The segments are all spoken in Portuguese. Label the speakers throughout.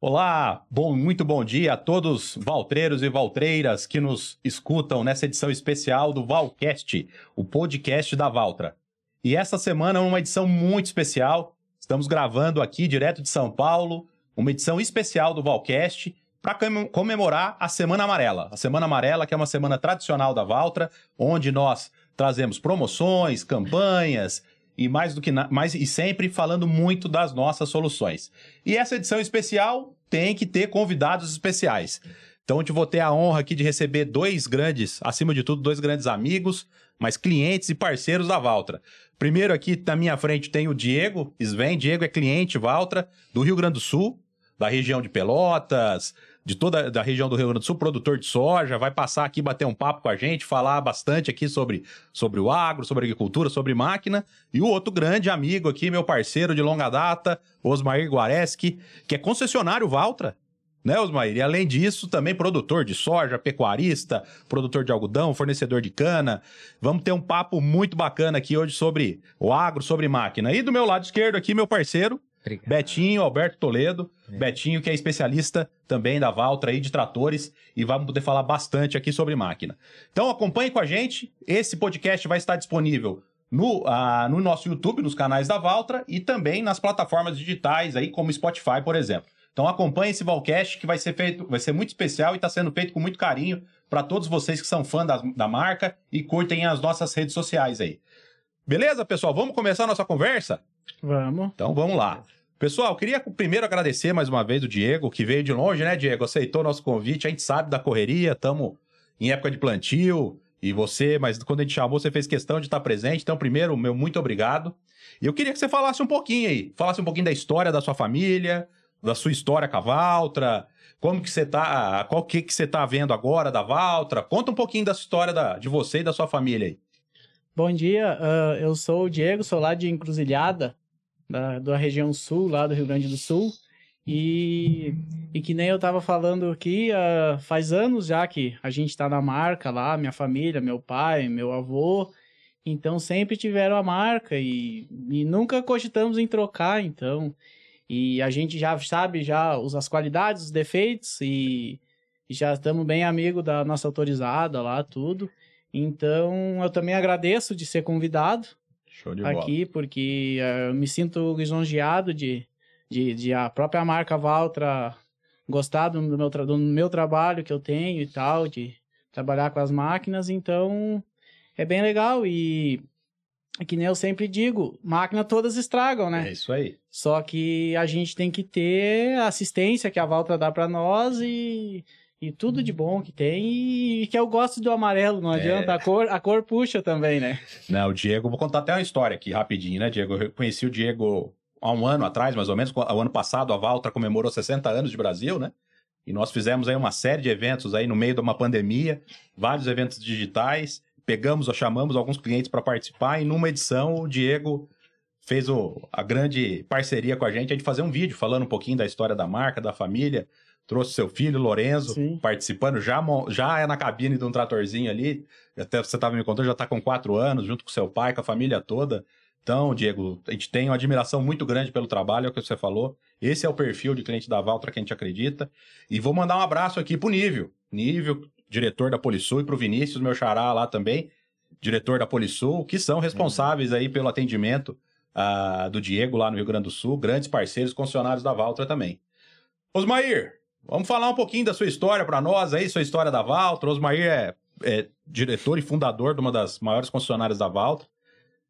Speaker 1: Olá, bom, muito bom dia a todos valtreiros e valtreiras que nos escutam nessa edição especial do Valcast, o podcast da Valtra. E essa semana é uma edição muito especial. Estamos gravando aqui direto de São Paulo, uma edição especial do Valcast para comemorar a Semana Amarela. A Semana Amarela, que é uma semana tradicional da Valtra, onde nós trazemos promoções, campanhas e mais do que mais e sempre falando muito das nossas soluções. E essa edição especial tem que ter convidados especiais. Então, eu vou ter a honra aqui de receber dois grandes, acima de tudo, dois grandes amigos, mas clientes e parceiros da Valtra. Primeiro aqui na minha frente tem o Diego Sven. Diego é cliente Valtra do Rio Grande do Sul, da região de Pelotas, de toda da região do Rio Grande do Sul, produtor de soja, vai passar aqui bater um papo com a gente, falar bastante aqui sobre, sobre o agro, sobre agricultura, sobre máquina. E o outro grande amigo aqui, meu parceiro de longa data, Osmair Guareschi, que é concessionário Valtra, né, Osmair? E além disso, também produtor de soja, pecuarista, produtor de algodão, fornecedor de cana. Vamos ter um papo muito bacana aqui hoje sobre o agro, sobre máquina. E do meu lado esquerdo aqui, meu parceiro, Obrigado. Betinho, Alberto Toledo. É. Betinho, que é especialista também da Valtra aí de tratores e vamos poder falar bastante aqui sobre máquina. Então acompanhe com a gente. Esse podcast vai estar disponível no, uh, no nosso YouTube, nos canais da Valtra e também nas plataformas digitais aí, como Spotify, por exemplo. Então acompanhe esse Valcast que vai ser feito, vai ser muito especial e está sendo feito com muito carinho para todos vocês que são fã da, da marca e curtem as nossas redes sociais aí. Beleza, pessoal? Vamos começar a nossa conversa?
Speaker 2: Vamos.
Speaker 1: Então vamos lá. Pessoal, queria primeiro agradecer mais uma vez o Diego, que veio de longe, né, Diego? Aceitou nosso convite. A gente sabe da correria, estamos em época de plantio. E você, mas quando a gente chamou, você fez questão de estar presente. Então, primeiro, meu muito obrigado. E eu queria que você falasse um pouquinho aí. Falasse um pouquinho da história da sua família, da sua história com a Valtra. Como que você tá. Qual que, que você tá vendo agora da Valtra? Conta um pouquinho da história da, de você e da sua família aí.
Speaker 2: Bom dia, uh, eu sou o Diego, sou lá de Encruzilhada, da, da região sul, lá do Rio Grande do Sul. E, e que nem eu tava falando aqui, uh, faz anos já que a gente tá na marca lá, minha família, meu pai, meu avô. Então sempre tiveram a marca e, e nunca cogitamos em trocar, então. E a gente já sabe já as qualidades, os defeitos e, e já estamos bem amigo da nossa autorizada lá, tudo. Então eu também agradeço de ser convidado aqui, bola. porque uh, eu me sinto lisonjeado de, de, de, a própria marca Valtra gostar do meu, do meu trabalho que eu tenho e tal, de trabalhar com as máquinas, então é bem legal e que nem eu sempre digo, máquina todas estragam, né?
Speaker 1: É isso aí.
Speaker 2: Só que a gente tem que ter a assistência que a Valtra dá para nós e e tudo de bom que tem e que eu gosto do amarelo, não é. adianta, a cor, a cor puxa também, né?
Speaker 1: Não, o Diego, vou contar até uma história aqui rapidinho, né, Diego? Eu conheci o Diego há um ano atrás, mais ou menos, o ano passado a Valtra comemorou 60 anos de Brasil, né? E nós fizemos aí uma série de eventos aí no meio de uma pandemia, vários eventos digitais, pegamos ou chamamos alguns clientes para participar e numa edição o Diego fez o, a grande parceria com a gente de fazer um vídeo falando um pouquinho da história da marca, da família, trouxe seu filho, Lorenzo, Sim. participando, já, já é na cabine de um tratorzinho ali, até você estava me contando, já está com quatro anos, junto com seu pai, com a família toda. Então, Diego, a gente tem uma admiração muito grande pelo trabalho, é o que você falou. Esse é o perfil de cliente da Valtra que a gente acredita. E vou mandar um abraço aqui pro Nível. Nível, diretor da Polisul, e pro Vinícius, meu xará lá também, diretor da Polisul, que são responsáveis aí pelo atendimento uh, do Diego lá no Rio Grande do Sul, grandes parceiros, concessionários da Valtra também. Osmair, Vamos falar um pouquinho da sua história para nós aí, sua história da Valtra. Osmair é, é, diretor e fundador de uma das maiores concessionárias da Valtra,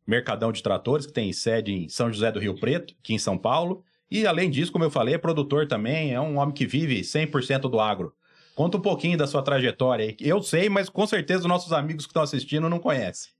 Speaker 1: Mercadão de Tratores, que tem sede em São José do Rio Preto, aqui em São Paulo. E além disso, como eu falei, é produtor também, é um homem que vive 100% do agro. Conta um pouquinho da sua trajetória aí. Eu sei, mas com certeza os nossos amigos que estão assistindo não conhecem.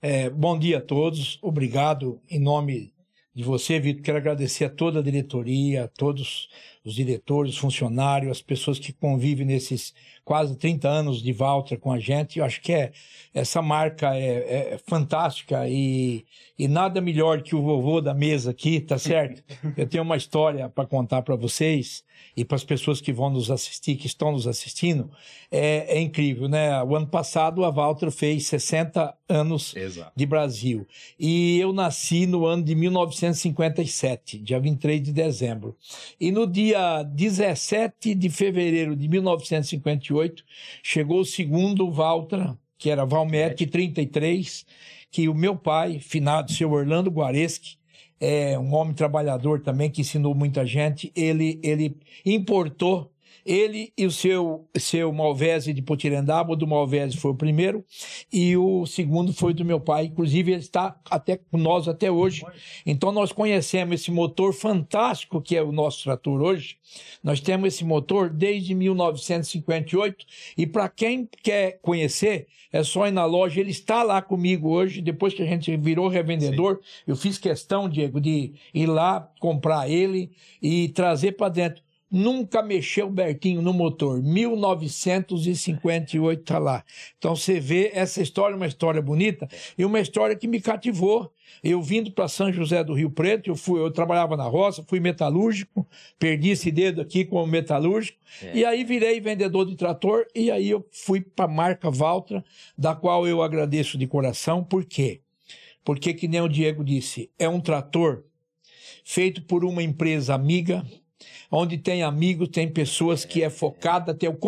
Speaker 3: É, bom dia a todos, obrigado em nome de você, Vitor. Quero agradecer a toda a diretoria, a todos os diretores, os funcionários, as pessoas que convivem nesses quase 30 anos de Valtra com a gente. Eu acho que é, essa marca é, é fantástica e, e nada melhor que o vovô da mesa aqui, tá certo? Eu tenho uma história para contar para vocês e para as pessoas que vão nos assistir, que estão nos assistindo. É, é incrível, né? O ano passado a Valtra fez 60 anos Exato. de Brasil. E eu nasci no ano de 1957, dia 23 de dezembro. E no dia dia 17 de fevereiro de 1958, chegou o segundo Valtra, que era Valmete 33, que o meu pai, finado seu Orlando Guareschi, é um homem trabalhador também que ensinou muita gente, ele, ele importou ele e o seu, seu Malvese de Potirendaba, o do Malvese foi o primeiro, e o segundo foi do meu pai. Inclusive, ele está até com nós até hoje. Então, nós conhecemos esse motor fantástico que é o nosso trator hoje. Nós temos esse motor desde 1958, e para quem quer conhecer, é só ir na loja. Ele está lá comigo hoje, depois que a gente virou revendedor. Sim. Eu fiz questão, Diego, de ir lá comprar ele e trazer para dentro. Nunca mexeu Bertinho no motor. 1958 tá lá. Então você vê essa história, uma história bonita e uma história que me cativou. Eu vindo para São José do Rio Preto, eu fui, eu trabalhava na roça, fui metalúrgico, perdi esse dedo aqui como metalúrgico, é. e aí virei vendedor de trator, e aí eu fui para a marca Valtra, da qual eu agradeço de coração, por quê? Porque, que nem o Diego disse, é um trator feito por uma empresa amiga, onde tem amigos, tem pessoas que é focada, tem o,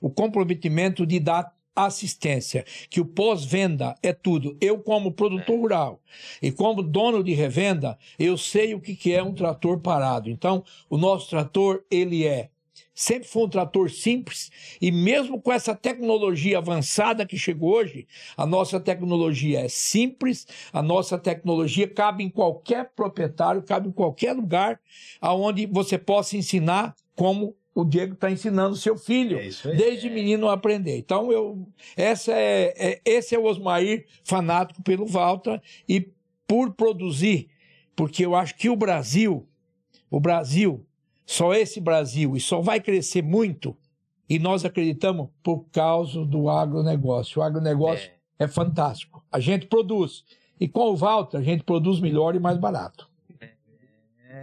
Speaker 3: o comprometimento de dar assistência, que o pós-venda é tudo. Eu, como produtor rural e como dono de revenda, eu sei o que é um trator parado. Então, o nosso trator, ele é sempre foi um trator simples e mesmo com essa tecnologia avançada que chegou hoje, a nossa tecnologia é simples, a nossa tecnologia cabe em qualquer proprietário, cabe em qualquer lugar aonde você possa ensinar como o Diego está ensinando seu filho é desde menino a aprender. Então eu essa é, é esse é o Osmair fanático pelo Valtra e por produzir, porque eu acho que o Brasil, o Brasil só esse Brasil e só vai crescer muito, e nós acreditamos por causa do agronegócio. O agronegócio é, é fantástico. A gente produz. E com o Walter, a gente produz melhor e mais barato.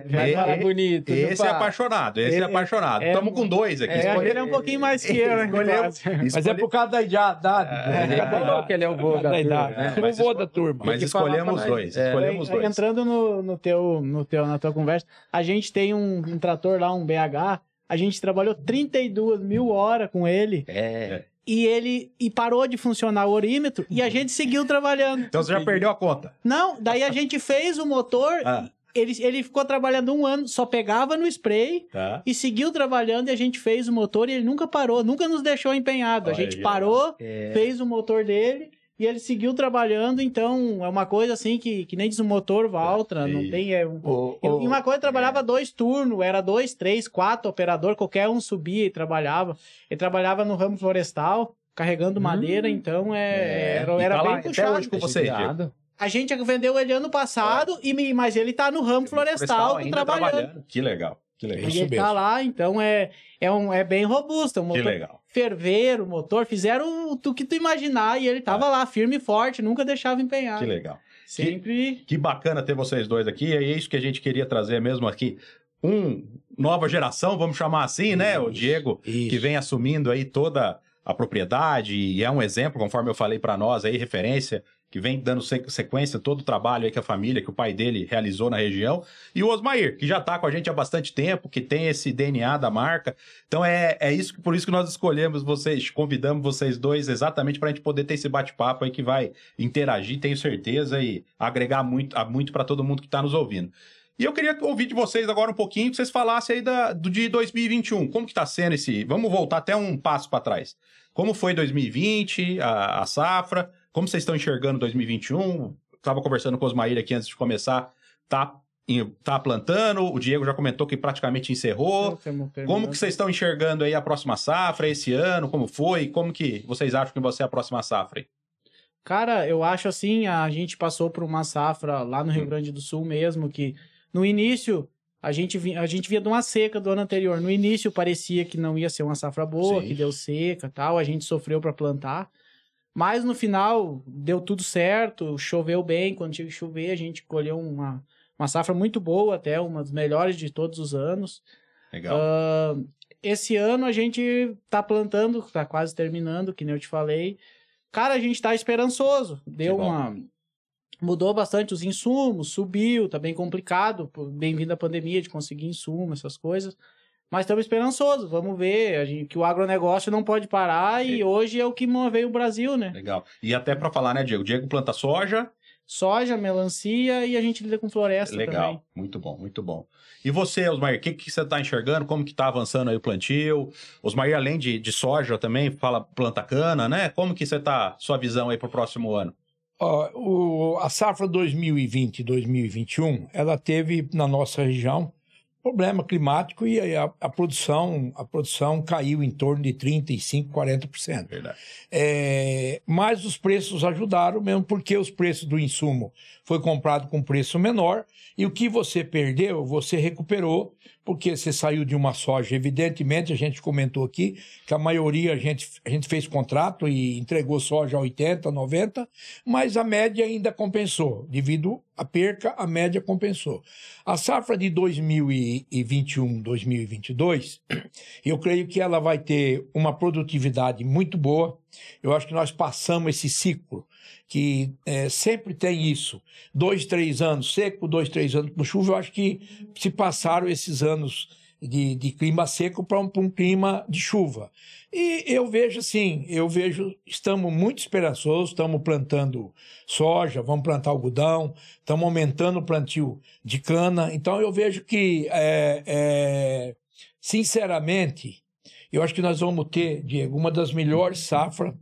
Speaker 1: Vai falar bonito. Esse é apaixonado, esse é apaixonado. Estamos é, com dois aqui.
Speaker 2: É, ele é um pouquinho mais que eu, né?
Speaker 3: Mas é por causa da idade.
Speaker 2: É, é que ele é o vô da. Turma.
Speaker 3: É, o vô da turma.
Speaker 1: Mas escolhemos dois. É, escolhemos dois.
Speaker 2: Entrando no, teu, no teu, na tua conversa, a gente tem um, um trator lá, um BH. A gente trabalhou 32 mil horas com ele.
Speaker 1: É
Speaker 2: e ele e parou de funcionar o orímetro e a gente seguiu trabalhando.
Speaker 1: Então você já perdeu a conta?
Speaker 2: Não, daí a gente fez o motor ah ele, ele ficou trabalhando um ano, só pegava no spray
Speaker 1: tá.
Speaker 2: e seguiu trabalhando e a gente fez o motor e ele nunca parou, nunca nos deixou empenhado. Olha, a gente parou, é... fez o motor dele e ele seguiu trabalhando, então é uma coisa assim que, que nem diz o motor Valtra, não tem. É, oh, oh, e uma coisa trabalhava é. dois turnos, era dois, três, quatro operador, qualquer um subia e trabalhava. Ele trabalhava no ramo florestal, carregando hum, madeira, então é, é. era, era tá bem lá, puxado.
Speaker 1: Até hoje com você, Diego.
Speaker 2: A gente vendeu ele ano passado, é. e, mas ele tá no ramo florestal, florestal trabalhando. trabalhando.
Speaker 1: Que legal. Que legal.
Speaker 2: Ele tá lá, então é, é, um, é bem robusto. É um motor
Speaker 1: que legal.
Speaker 2: ferveiro, motor, fizeram o, o que tu imaginar e ele tava é. lá, firme e forte, nunca deixava empenhar.
Speaker 1: Que legal.
Speaker 2: Sempre.
Speaker 1: Que, que, bacana ter vocês dois aqui, e é isso que a gente queria trazer mesmo aqui. Um, nova geração, vamos chamar assim, né? Isso, o Diego, isso. que vem assumindo aí toda a propriedade e é um exemplo, conforme eu falei para nós aí, referência que vem dando sequência todo o trabalho aí que a família, que o pai dele realizou na região, e o Osmair, que já está com a gente há bastante tempo, que tem esse DNA da marca. Então é, é isso por isso que nós escolhemos vocês, convidamos vocês dois exatamente para a gente poder ter esse bate-papo aí que vai interagir, tenho certeza, e agregar muito, muito para todo mundo que está nos ouvindo. E eu queria ouvir de vocês agora um pouquinho, que vocês falassem aí da, do de 2021. Como que está sendo esse... Vamos voltar até um passo para trás. Como foi 2020, a, a safra? Como vocês estão enxergando 2021? Estava conversando com os Osmair aqui antes de começar. Tá, tá plantando? O Diego já comentou que praticamente encerrou. Como que vocês estão enxergando aí a próxima safra esse ano? Como foi? Como que vocês acham que vai ser a próxima safra?
Speaker 2: Cara, eu acho assim, a gente passou por uma safra lá no Rio hum. Grande do Sul mesmo, que no início a gente, a gente via de uma seca do ano anterior. No início parecia que não ia ser uma safra boa, Sim. que deu seca tal, a gente sofreu para plantar. Mas no final deu tudo certo, choveu bem. Quando tinha que chover, a gente colheu uma, uma safra muito boa, até uma das melhores de todos os anos.
Speaker 1: Legal. Uh,
Speaker 2: esse ano a gente tá plantando, tá quase terminando, que nem eu te falei. Cara, a gente tá esperançoso. Deu uma. mudou bastante os insumos, subiu, tá bem complicado, bem-vindo a pandemia de conseguir insumo, essas coisas. Mas estamos esperançosos, vamos ver, a gente, que o agronegócio não pode parar e
Speaker 1: É.
Speaker 2: hoje é o que move o Brasil, né?
Speaker 1: Legal. E até pra falar, né, Diego? Diego planta soja.
Speaker 2: Soja, melancia e a gente lida com floresta
Speaker 1: Legal.
Speaker 2: também.
Speaker 1: Muito bom, muito bom. E você, Osmar, o que, que você tá enxergando? Como que tá avançando aí o plantio? Osmar, além de, de soja também, fala planta cana, né? Como que você tá, sua visão aí pro próximo ano?
Speaker 3: Ó, o- a safra 2020 e 2021, ela teve na nossa região problema climático e a, a produção a produção caiu em torno de 35, 40%.
Speaker 1: Verdade.
Speaker 3: É, mas os preços ajudaram mesmo porque os preços do insumo foi comprado com preço menor e o que você perdeu, você recuperou porque você saiu de uma soja. Evidentemente, a gente comentou aqui que a maioria a gente, a gente fez contrato e entregou soja a 80, 90, mas a média ainda compensou. Devido à perca, a média compensou. A safra de 2021, 2022, eu creio que ela vai ter uma produtividade muito boa. Eu acho que nós passamos esse ciclo que é, sempre tem isso. Dois, três anos seco, dois, três anos com chuva. Eu acho que se passaram esses anos de, de clima seco para um, um clima de chuva. E eu vejo assim, eu vejo, estamos muito esperançosos, estamos plantando soja, vamos plantar algodão, estamos aumentando o plantio de cana. Então eu vejo que, é, é, sinceramente, eu acho que nós vamos ter, Diego, uma das melhores safras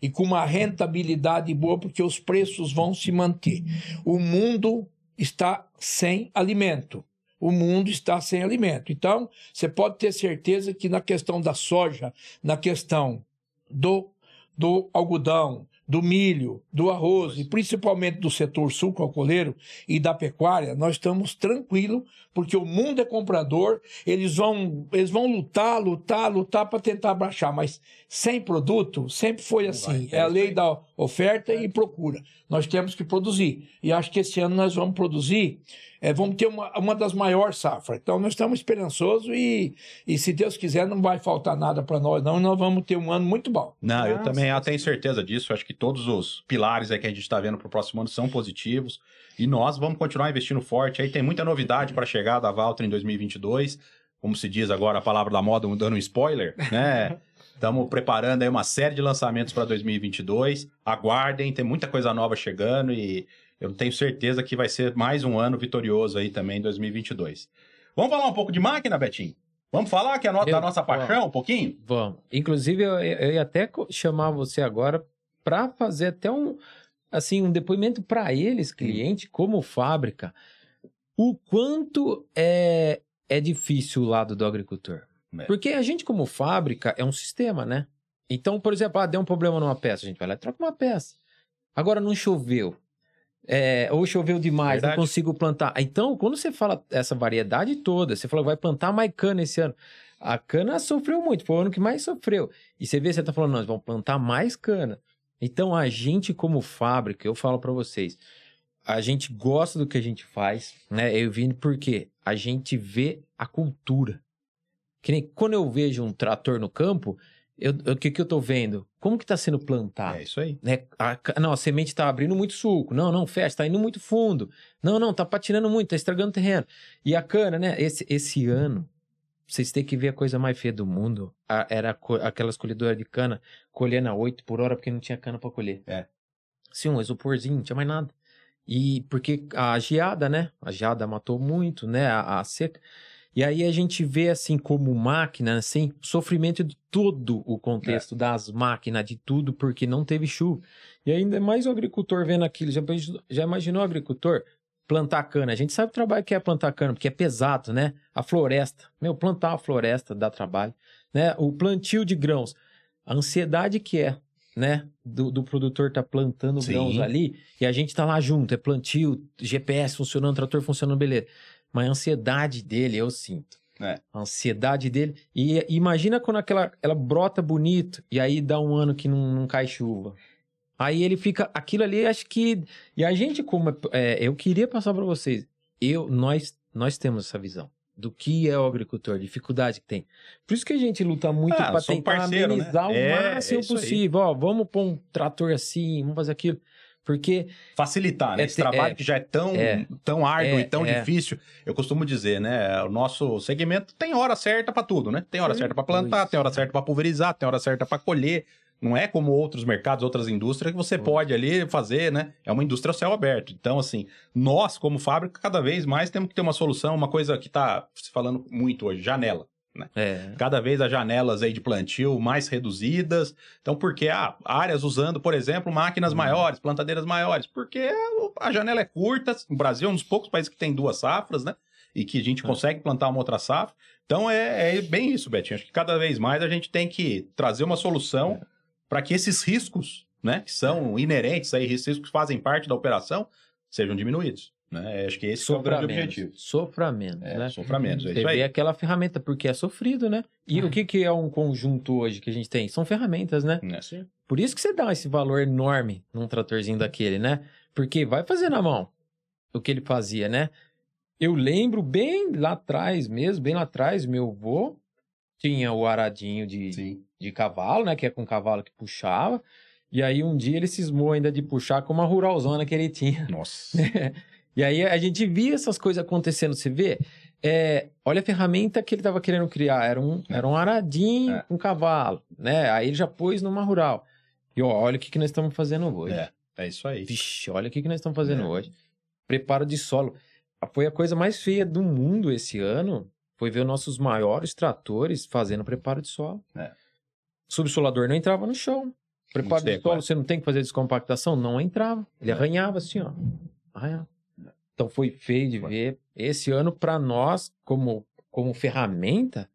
Speaker 3: e com uma rentabilidade boa, porque os preços vão se manter. O mundo está sem alimento. O mundo está sem alimento. Então, você pode ter certeza que na questão da soja, na questão do, do algodão, do milho, do arroz e principalmente do setor sucroalcooleiro e da pecuária, nós estamos tranquilos, porque o mundo é comprador, eles vão, eles vão lutar, lutar, lutar para tentar baixar, mas sem produto sempre foi assim. é
Speaker 1: é
Speaker 3: a lei da oferta e procura. Nós temos que produzir. E acho que esse ano nós vamos produzir, é, vamos ter uma, uma das maiores safras. Então nós estamos esperançosos e, e se Deus quiser não vai faltar nada para nós, não. Nós vamos ter um ano muito bom.
Speaker 1: Não, eu
Speaker 2: Ah,
Speaker 1: também
Speaker 2: sim,
Speaker 1: eu tenho certeza disso. Eu acho que todos os pilares aí que a gente está vendo para o próximo ano são positivos. E nós vamos continuar investindo forte. Aí tem muita novidade para chegar da Valtra em 2022. Como se diz agora a palavra da moda, dando um spoiler, né? Estamos preparando aí uma série de lançamentos para 2022. Aguardem, tem muita coisa nova chegando e eu tenho certeza que vai ser mais um ano vitorioso aí também em 2022. Vamos falar um pouco de máquina, Betinho? Vamos falar que é a no-
Speaker 4: Eu-
Speaker 1: da nossa paixão um pouquinho?
Speaker 4: Vamos. Inclusive, eu, eu ia até chamar você agora para fazer até um, assim, um depoimento para eles, cliente, como fábrica, o quanto é, é difícil o lado do agricultor.
Speaker 1: É.
Speaker 4: Porque a gente, como fábrica, é um sistema, né? Então, por exemplo, ah, deu um problema numa peça, a gente vai lá e troca uma peça. Agora não choveu. É, ou choveu demais,
Speaker 1: Verdade.
Speaker 4: não consigo plantar. Então, quando você fala essa variedade toda, você fala que vai plantar mais cana esse ano. A cana sofreu muito, foi o ano que mais sofreu. E você vê, você tá falando, nós vamos plantar mais cana. Então, a gente, como fábrica, eu falo para vocês, a gente gosta do que a gente faz, né? Eu vim porque a gente vê a cultura. Que nem quando eu vejo um trator no campo, o que, que eu tô vendo? Como que tá sendo plantado?
Speaker 1: É isso aí.
Speaker 4: né? A, não, a semente tá abrindo muito suco. Não, não, fecha, tá indo muito fundo. Não, não, tá patinando muito, tá estragando o terreno. E a cana, né? Esse, esse ano, vocês têm que ver a coisa mais feia do mundo. A- era aquelas colhedoras de cana colhendo a 8 por hora porque não tinha cana pra colher.
Speaker 1: É.
Speaker 4: Sim, um isoporzinho, não tinha mais nada. E porque a geada, né? A geada matou muito, né? A, a seca. E aí a gente vê assim como máquina, assim, sofrimento de todo o contexto das máquinas, de tudo, porque não teve chuva. E ainda mais o agricultor vendo aquilo. Já, imaginou- já imaginou o agricultor plantar cana? A gente sabe o trabalho que é plantar cana, porque é pesado, né? A floresta. Meu, plantar uma floresta dá trabalho. Né? O plantio de grãos. A ansiedade que é, né? Do, do produtor tá plantando
Speaker 1: Sim.
Speaker 4: grãos ali e a gente tá lá junto. É plantio, GPS funcionando, trator funcionando, beleza. Mas a ansiedade dele, eu sinto.
Speaker 1: É.
Speaker 4: A ansiedade dele. E imagina quando aquela ela brota bonito e aí dá um ano que não, não cai chuva. Aí ele fica. Aquilo ali, acho que. E a gente, como. é, eu queria passar para vocês. Eu, nós, nós temos essa visão do que é o agricultor, a dificuldade que tem. Por isso que a gente luta muito
Speaker 1: Ah,
Speaker 4: para tentar
Speaker 1: parceiro, né?
Speaker 4: amenizar
Speaker 1: É,
Speaker 4: o máximo
Speaker 1: é isso aí.
Speaker 4: possível. Ó, vamos pôr um trator assim, vamos fazer aquilo. Porque
Speaker 1: Facilitar, né?
Speaker 4: É
Speaker 1: Esse trabalho
Speaker 4: é.
Speaker 1: que já é tão,
Speaker 4: É.
Speaker 1: tão árduo
Speaker 4: É,
Speaker 1: e tão
Speaker 4: é.
Speaker 1: difícil. Eu costumo dizer, né? O nosso segmento tem hora certa para tudo, né? Tem hora
Speaker 2: Sim.
Speaker 1: certa para plantar,
Speaker 4: Isso.
Speaker 1: tem hora certa para pulverizar, tem hora certa para colher. Não é como outros mercados, outras indústrias que você
Speaker 4: Pois.
Speaker 1: pode ali fazer, né? É uma indústria a céu aberto. Então, assim, nós, como fábrica, cada vez mais temos que ter uma solução, uma coisa que tá se falando muito hoje, janela.
Speaker 4: É,
Speaker 1: Cada vez as janelas aí de plantio mais reduzidas. Então, porque ah, áreas usando, por exemplo, máquinas
Speaker 4: Hum.
Speaker 1: maiores, plantadeiras maiores, porque a janela é curta. O Brasil é um dos poucos países que tem duas safras, né? E que a gente
Speaker 4: É.
Speaker 1: consegue plantar uma outra safra. Então, é, é bem isso, Betinho. Acho que cada vez mais a gente tem que trazer uma solução
Speaker 4: É.
Speaker 1: para que esses riscos, né, que são inerentes aí, riscos que fazem parte da operação, sejam diminuídos. Né? Acho que esse é o
Speaker 4: sofra
Speaker 1: grande
Speaker 4: menos.
Speaker 1: objetivo.
Speaker 4: Sofra menos,
Speaker 1: É,
Speaker 4: né?
Speaker 1: sofra menos, é
Speaker 4: Você
Speaker 1: isso aí.
Speaker 4: aquela ferramenta, porque é sofrido, né? E o que, que é um conjunto hoje que a gente tem? São ferramentas, né?
Speaker 1: Né?
Speaker 2: Sim.
Speaker 4: Por isso que você dá esse valor enorme num tratorzinho daquele, né? Porque vai fazer na mão o que ele fazia, né? Eu lembro bem lá atrás mesmo, bem lá atrás, meu avô tinha o aradinho de,
Speaker 1: Sim.
Speaker 4: de cavalo, né? Que é com cavalo que puxava. E aí um dia ele cismou ainda de puxar com uma ruralzona que ele tinha.
Speaker 1: Nossa.
Speaker 4: E aí a gente via essas coisas acontecendo, você vê? É, olha a ferramenta que ele estava querendo criar, era um, era um aradinho
Speaker 1: É.
Speaker 4: com cavalo, né? Aí ele já pôs numa rural. E ó, olha o que, que nós estamos fazendo hoje.
Speaker 1: É, é isso aí.
Speaker 4: Vixe, olha o que, que nós estamos fazendo
Speaker 1: É.
Speaker 4: hoje. Preparo de solo. Foi a coisa mais feia do mundo esse ano. Foi ver os nossos maiores tratores fazendo preparo de solo.
Speaker 1: É.
Speaker 4: Subsolador não entrava no chão. Preparo de
Speaker 1: seco,
Speaker 4: solo,
Speaker 1: é.
Speaker 4: você não tem que fazer descompactação? Não entrava. Ele
Speaker 1: É.
Speaker 4: arranhava assim, ó. Arranhava. Então foi feio de
Speaker 1: Foi.
Speaker 4: ver. Esse ano, para nós, como, como ferramenta,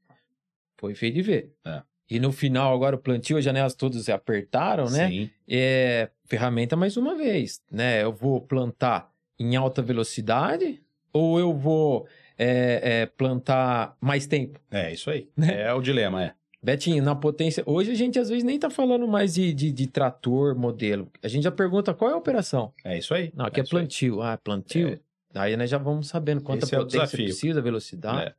Speaker 4: foi feio de ver.
Speaker 1: É.
Speaker 4: E no final, agora o plantio, as janelas todas se apertaram, né?
Speaker 1: Sim.
Speaker 4: é, ferramenta mais uma vez, né? Eu vou plantar em alta velocidade ou eu vou é, é, plantar mais tempo?
Speaker 1: É isso aí.
Speaker 4: Né?
Speaker 1: É o dilema, é.
Speaker 4: Betinho, na potência. Hoje a gente às vezes nem tá falando mais de, de, de trator, modelo. A gente já pergunta qual é a operação.
Speaker 1: É isso aí.
Speaker 4: Não, aqui é,
Speaker 1: aí.
Speaker 4: plantio. Ah, plantio?
Speaker 1: É.
Speaker 4: Aí nós já vamos sabendo quanta
Speaker 1: Esse é o
Speaker 4: potência
Speaker 1: desafio.
Speaker 4: precisa, velocidade.
Speaker 1: É.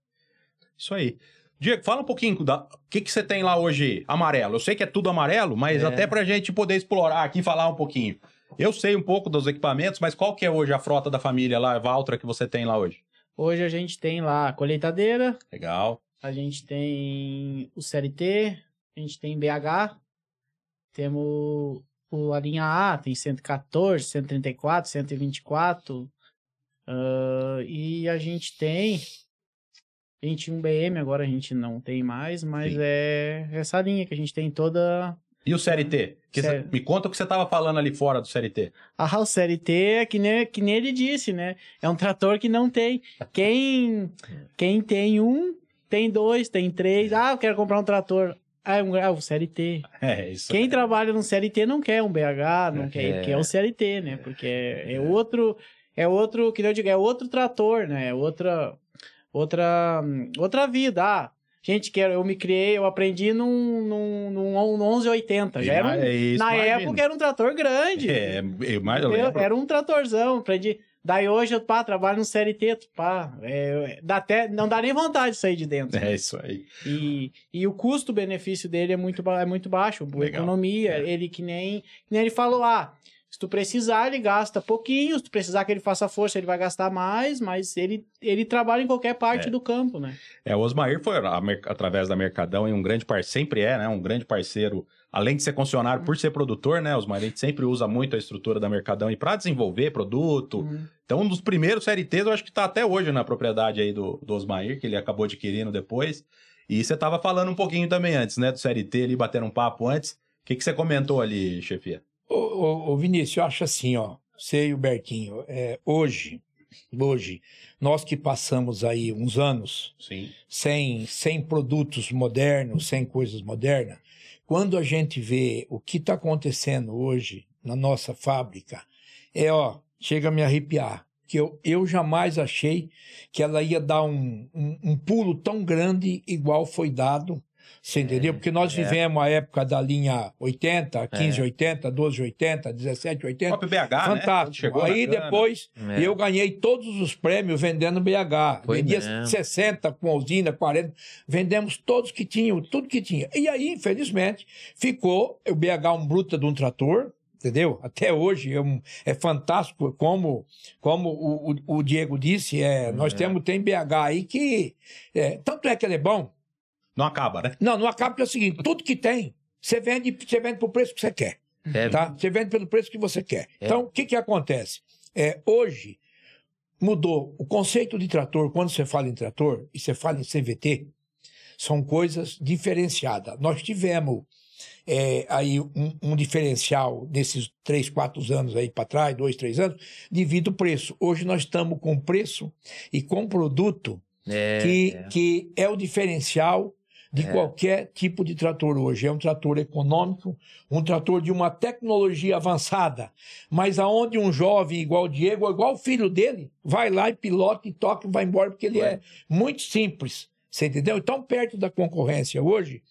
Speaker 1: Isso aí. Diego, fala um pouquinho da. O que, que você tem lá hoje amarelo? Eu sei que é tudo amarelo, mas
Speaker 4: É.
Speaker 1: até pra gente poder explorar aqui e falar um pouquinho. Eu sei um pouco dos equipamentos, mas qual que é hoje a frota da família lá, Valtra, que você tem lá hoje?
Speaker 2: Hoje a gente tem lá a colheitadeira,
Speaker 1: Legal.
Speaker 2: a gente tem o CLT, a gente tem BH, temos o, a linha A, tem 114, 134, 124, ah, e a gente tem, a gente tinha um BM, agora a gente não tem mais, mas
Speaker 1: Sim.
Speaker 2: é essa linha que a gente tem toda...
Speaker 1: E o CRT? Que cê- me conta o que você tava falando ali fora do CRT.
Speaker 2: Ah, o CLT é que nem, que nem ele disse, né? É um trator que não tem. Quem, quem tem um, tem dois, tem três. Ah, eu quero comprar um trator. Ah, é um, ah, o CLT.
Speaker 1: É isso.
Speaker 2: Quem trabalha no CLT não quer um BH, não
Speaker 1: É.
Speaker 2: quer, ele quer o CLT, né? Porque é, é outro, é outro, que eu digo, é outro trator, né? É outra, outra, outra vida. Ah, gente, que eu me criei, eu aprendi num, num, num 1180. Já era um,
Speaker 1: É isso,
Speaker 2: na
Speaker 1: imagina.
Speaker 2: época era um trator grande.
Speaker 1: É, eu, mais eu lembro.
Speaker 2: era um tratorzão, aprendi. Daí hoje eu pá, trabalho no CLT, pá, é, dá até, não dá nem vontade de sair de dentro.
Speaker 1: É isso aí.
Speaker 2: E, e o custo-benefício dele é muito, é muito baixo, boa
Speaker 1: Legal.
Speaker 2: economia.
Speaker 1: É.
Speaker 2: Ele que nem, que nem ele falou, ah, se tu precisar, ele gasta pouquinho, se tu precisar que ele faça força, ele vai gastar mais, mas ele, ele trabalha em qualquer parte
Speaker 1: É.
Speaker 2: do campo, né?
Speaker 1: É, o Osmair foi através da Mercadão e um grande parceiro, sempre é, né? Um grande parceiro, além de ser concessionário por ser produtor, né? Osmair, a gente sempre usa muito a estrutura da Mercadão e para desenvolver produto.
Speaker 2: Uhum.
Speaker 1: Então, um dos primeiros CRTs, eu acho que tá até hoje na propriedade aí do, do Osmair, que ele acabou adquirindo depois. E você tava falando um pouquinho também antes, né? Do CRT ali, batendo um papo antes. O que, que você comentou ali, chefia?
Speaker 3: Ô, ô, ô, Vinícius, eu acho assim, ó, você e o Bertinho, é, hoje, hoje, nós que passamos aí uns anos
Speaker 1: Sim.
Speaker 3: sem, sem produtos modernos, sem coisas modernas, quando a gente vê o que está acontecendo hoje na nossa fábrica, é, ó, chega a me arrepiar. Que eu, eu jamais achei que ela ia dar um, um, um pulo tão grande igual foi dado. Você entendeu? Porque nós
Speaker 1: é.
Speaker 3: vivemos a época da linha 80, 1580, 1280, 1780.
Speaker 1: Próprio BH, né?
Speaker 3: Fantástico.
Speaker 1: Chegou
Speaker 3: Aí depois
Speaker 4: É.
Speaker 3: eu ganhei todos os prêmios vendendo BH.
Speaker 4: Foi
Speaker 3: Vendia
Speaker 4: mesmo.
Speaker 3: 60 com usina, 40. Vendemos todos que tinham, tudo que tinha. E aí, infelizmente, ficou o BH um bruta de um trator. entendeu? Até hoje é, um- é fantástico como, como o, o- o Diego disse, é, nós
Speaker 4: É.
Speaker 3: temos tem BH aí que é, tanto é que ele é bom.
Speaker 1: Não acaba, né?
Speaker 3: Não, não acaba que é o seguinte, tudo que tem, você vende, você vende por preço que você quer,
Speaker 4: É,
Speaker 3: tá? Você vende pelo preço que você quer.
Speaker 4: É.
Speaker 3: Então, o que que acontece? É, hoje mudou o conceito de trator, quando você fala em trator e você fala em CVT, são coisas diferenciadas. Nós tivemos é, aí um, um diferencial nesses três, quatro anos aí para trás, dois, três anos, devido ao preço. Hoje nós estamos com preço e com produto
Speaker 4: é,
Speaker 3: que
Speaker 4: é.
Speaker 3: que é o diferencial de
Speaker 4: É.
Speaker 3: qualquer tipo de trator hoje. É um trator econômico, um trator de uma tecnologia avançada, mas aonde um jovem igual o Diego, igual o filho dele, vai lá e pilota e toca e vai embora, porque ele é muito simples. Você entendeu? Então, perto da concorrência hoje,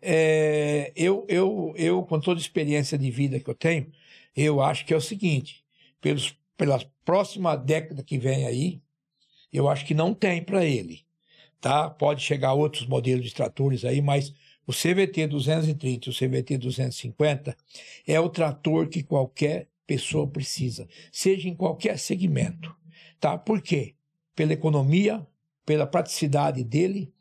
Speaker 3: é, eu, eu, eu, com toda a experiência de vida que eu tenho, eu acho que é o seguinte: pelos, pela próxima década que vem aí, eu acho que não tem para ele. Tá? Pode chegar outros modelos de tratores aí, mas o CVT 230 e o CVT 250 é o trator que qualquer pessoa precisa, seja em qualquer segmento. Tá? Por quê? Pela economia, pela praticidade dele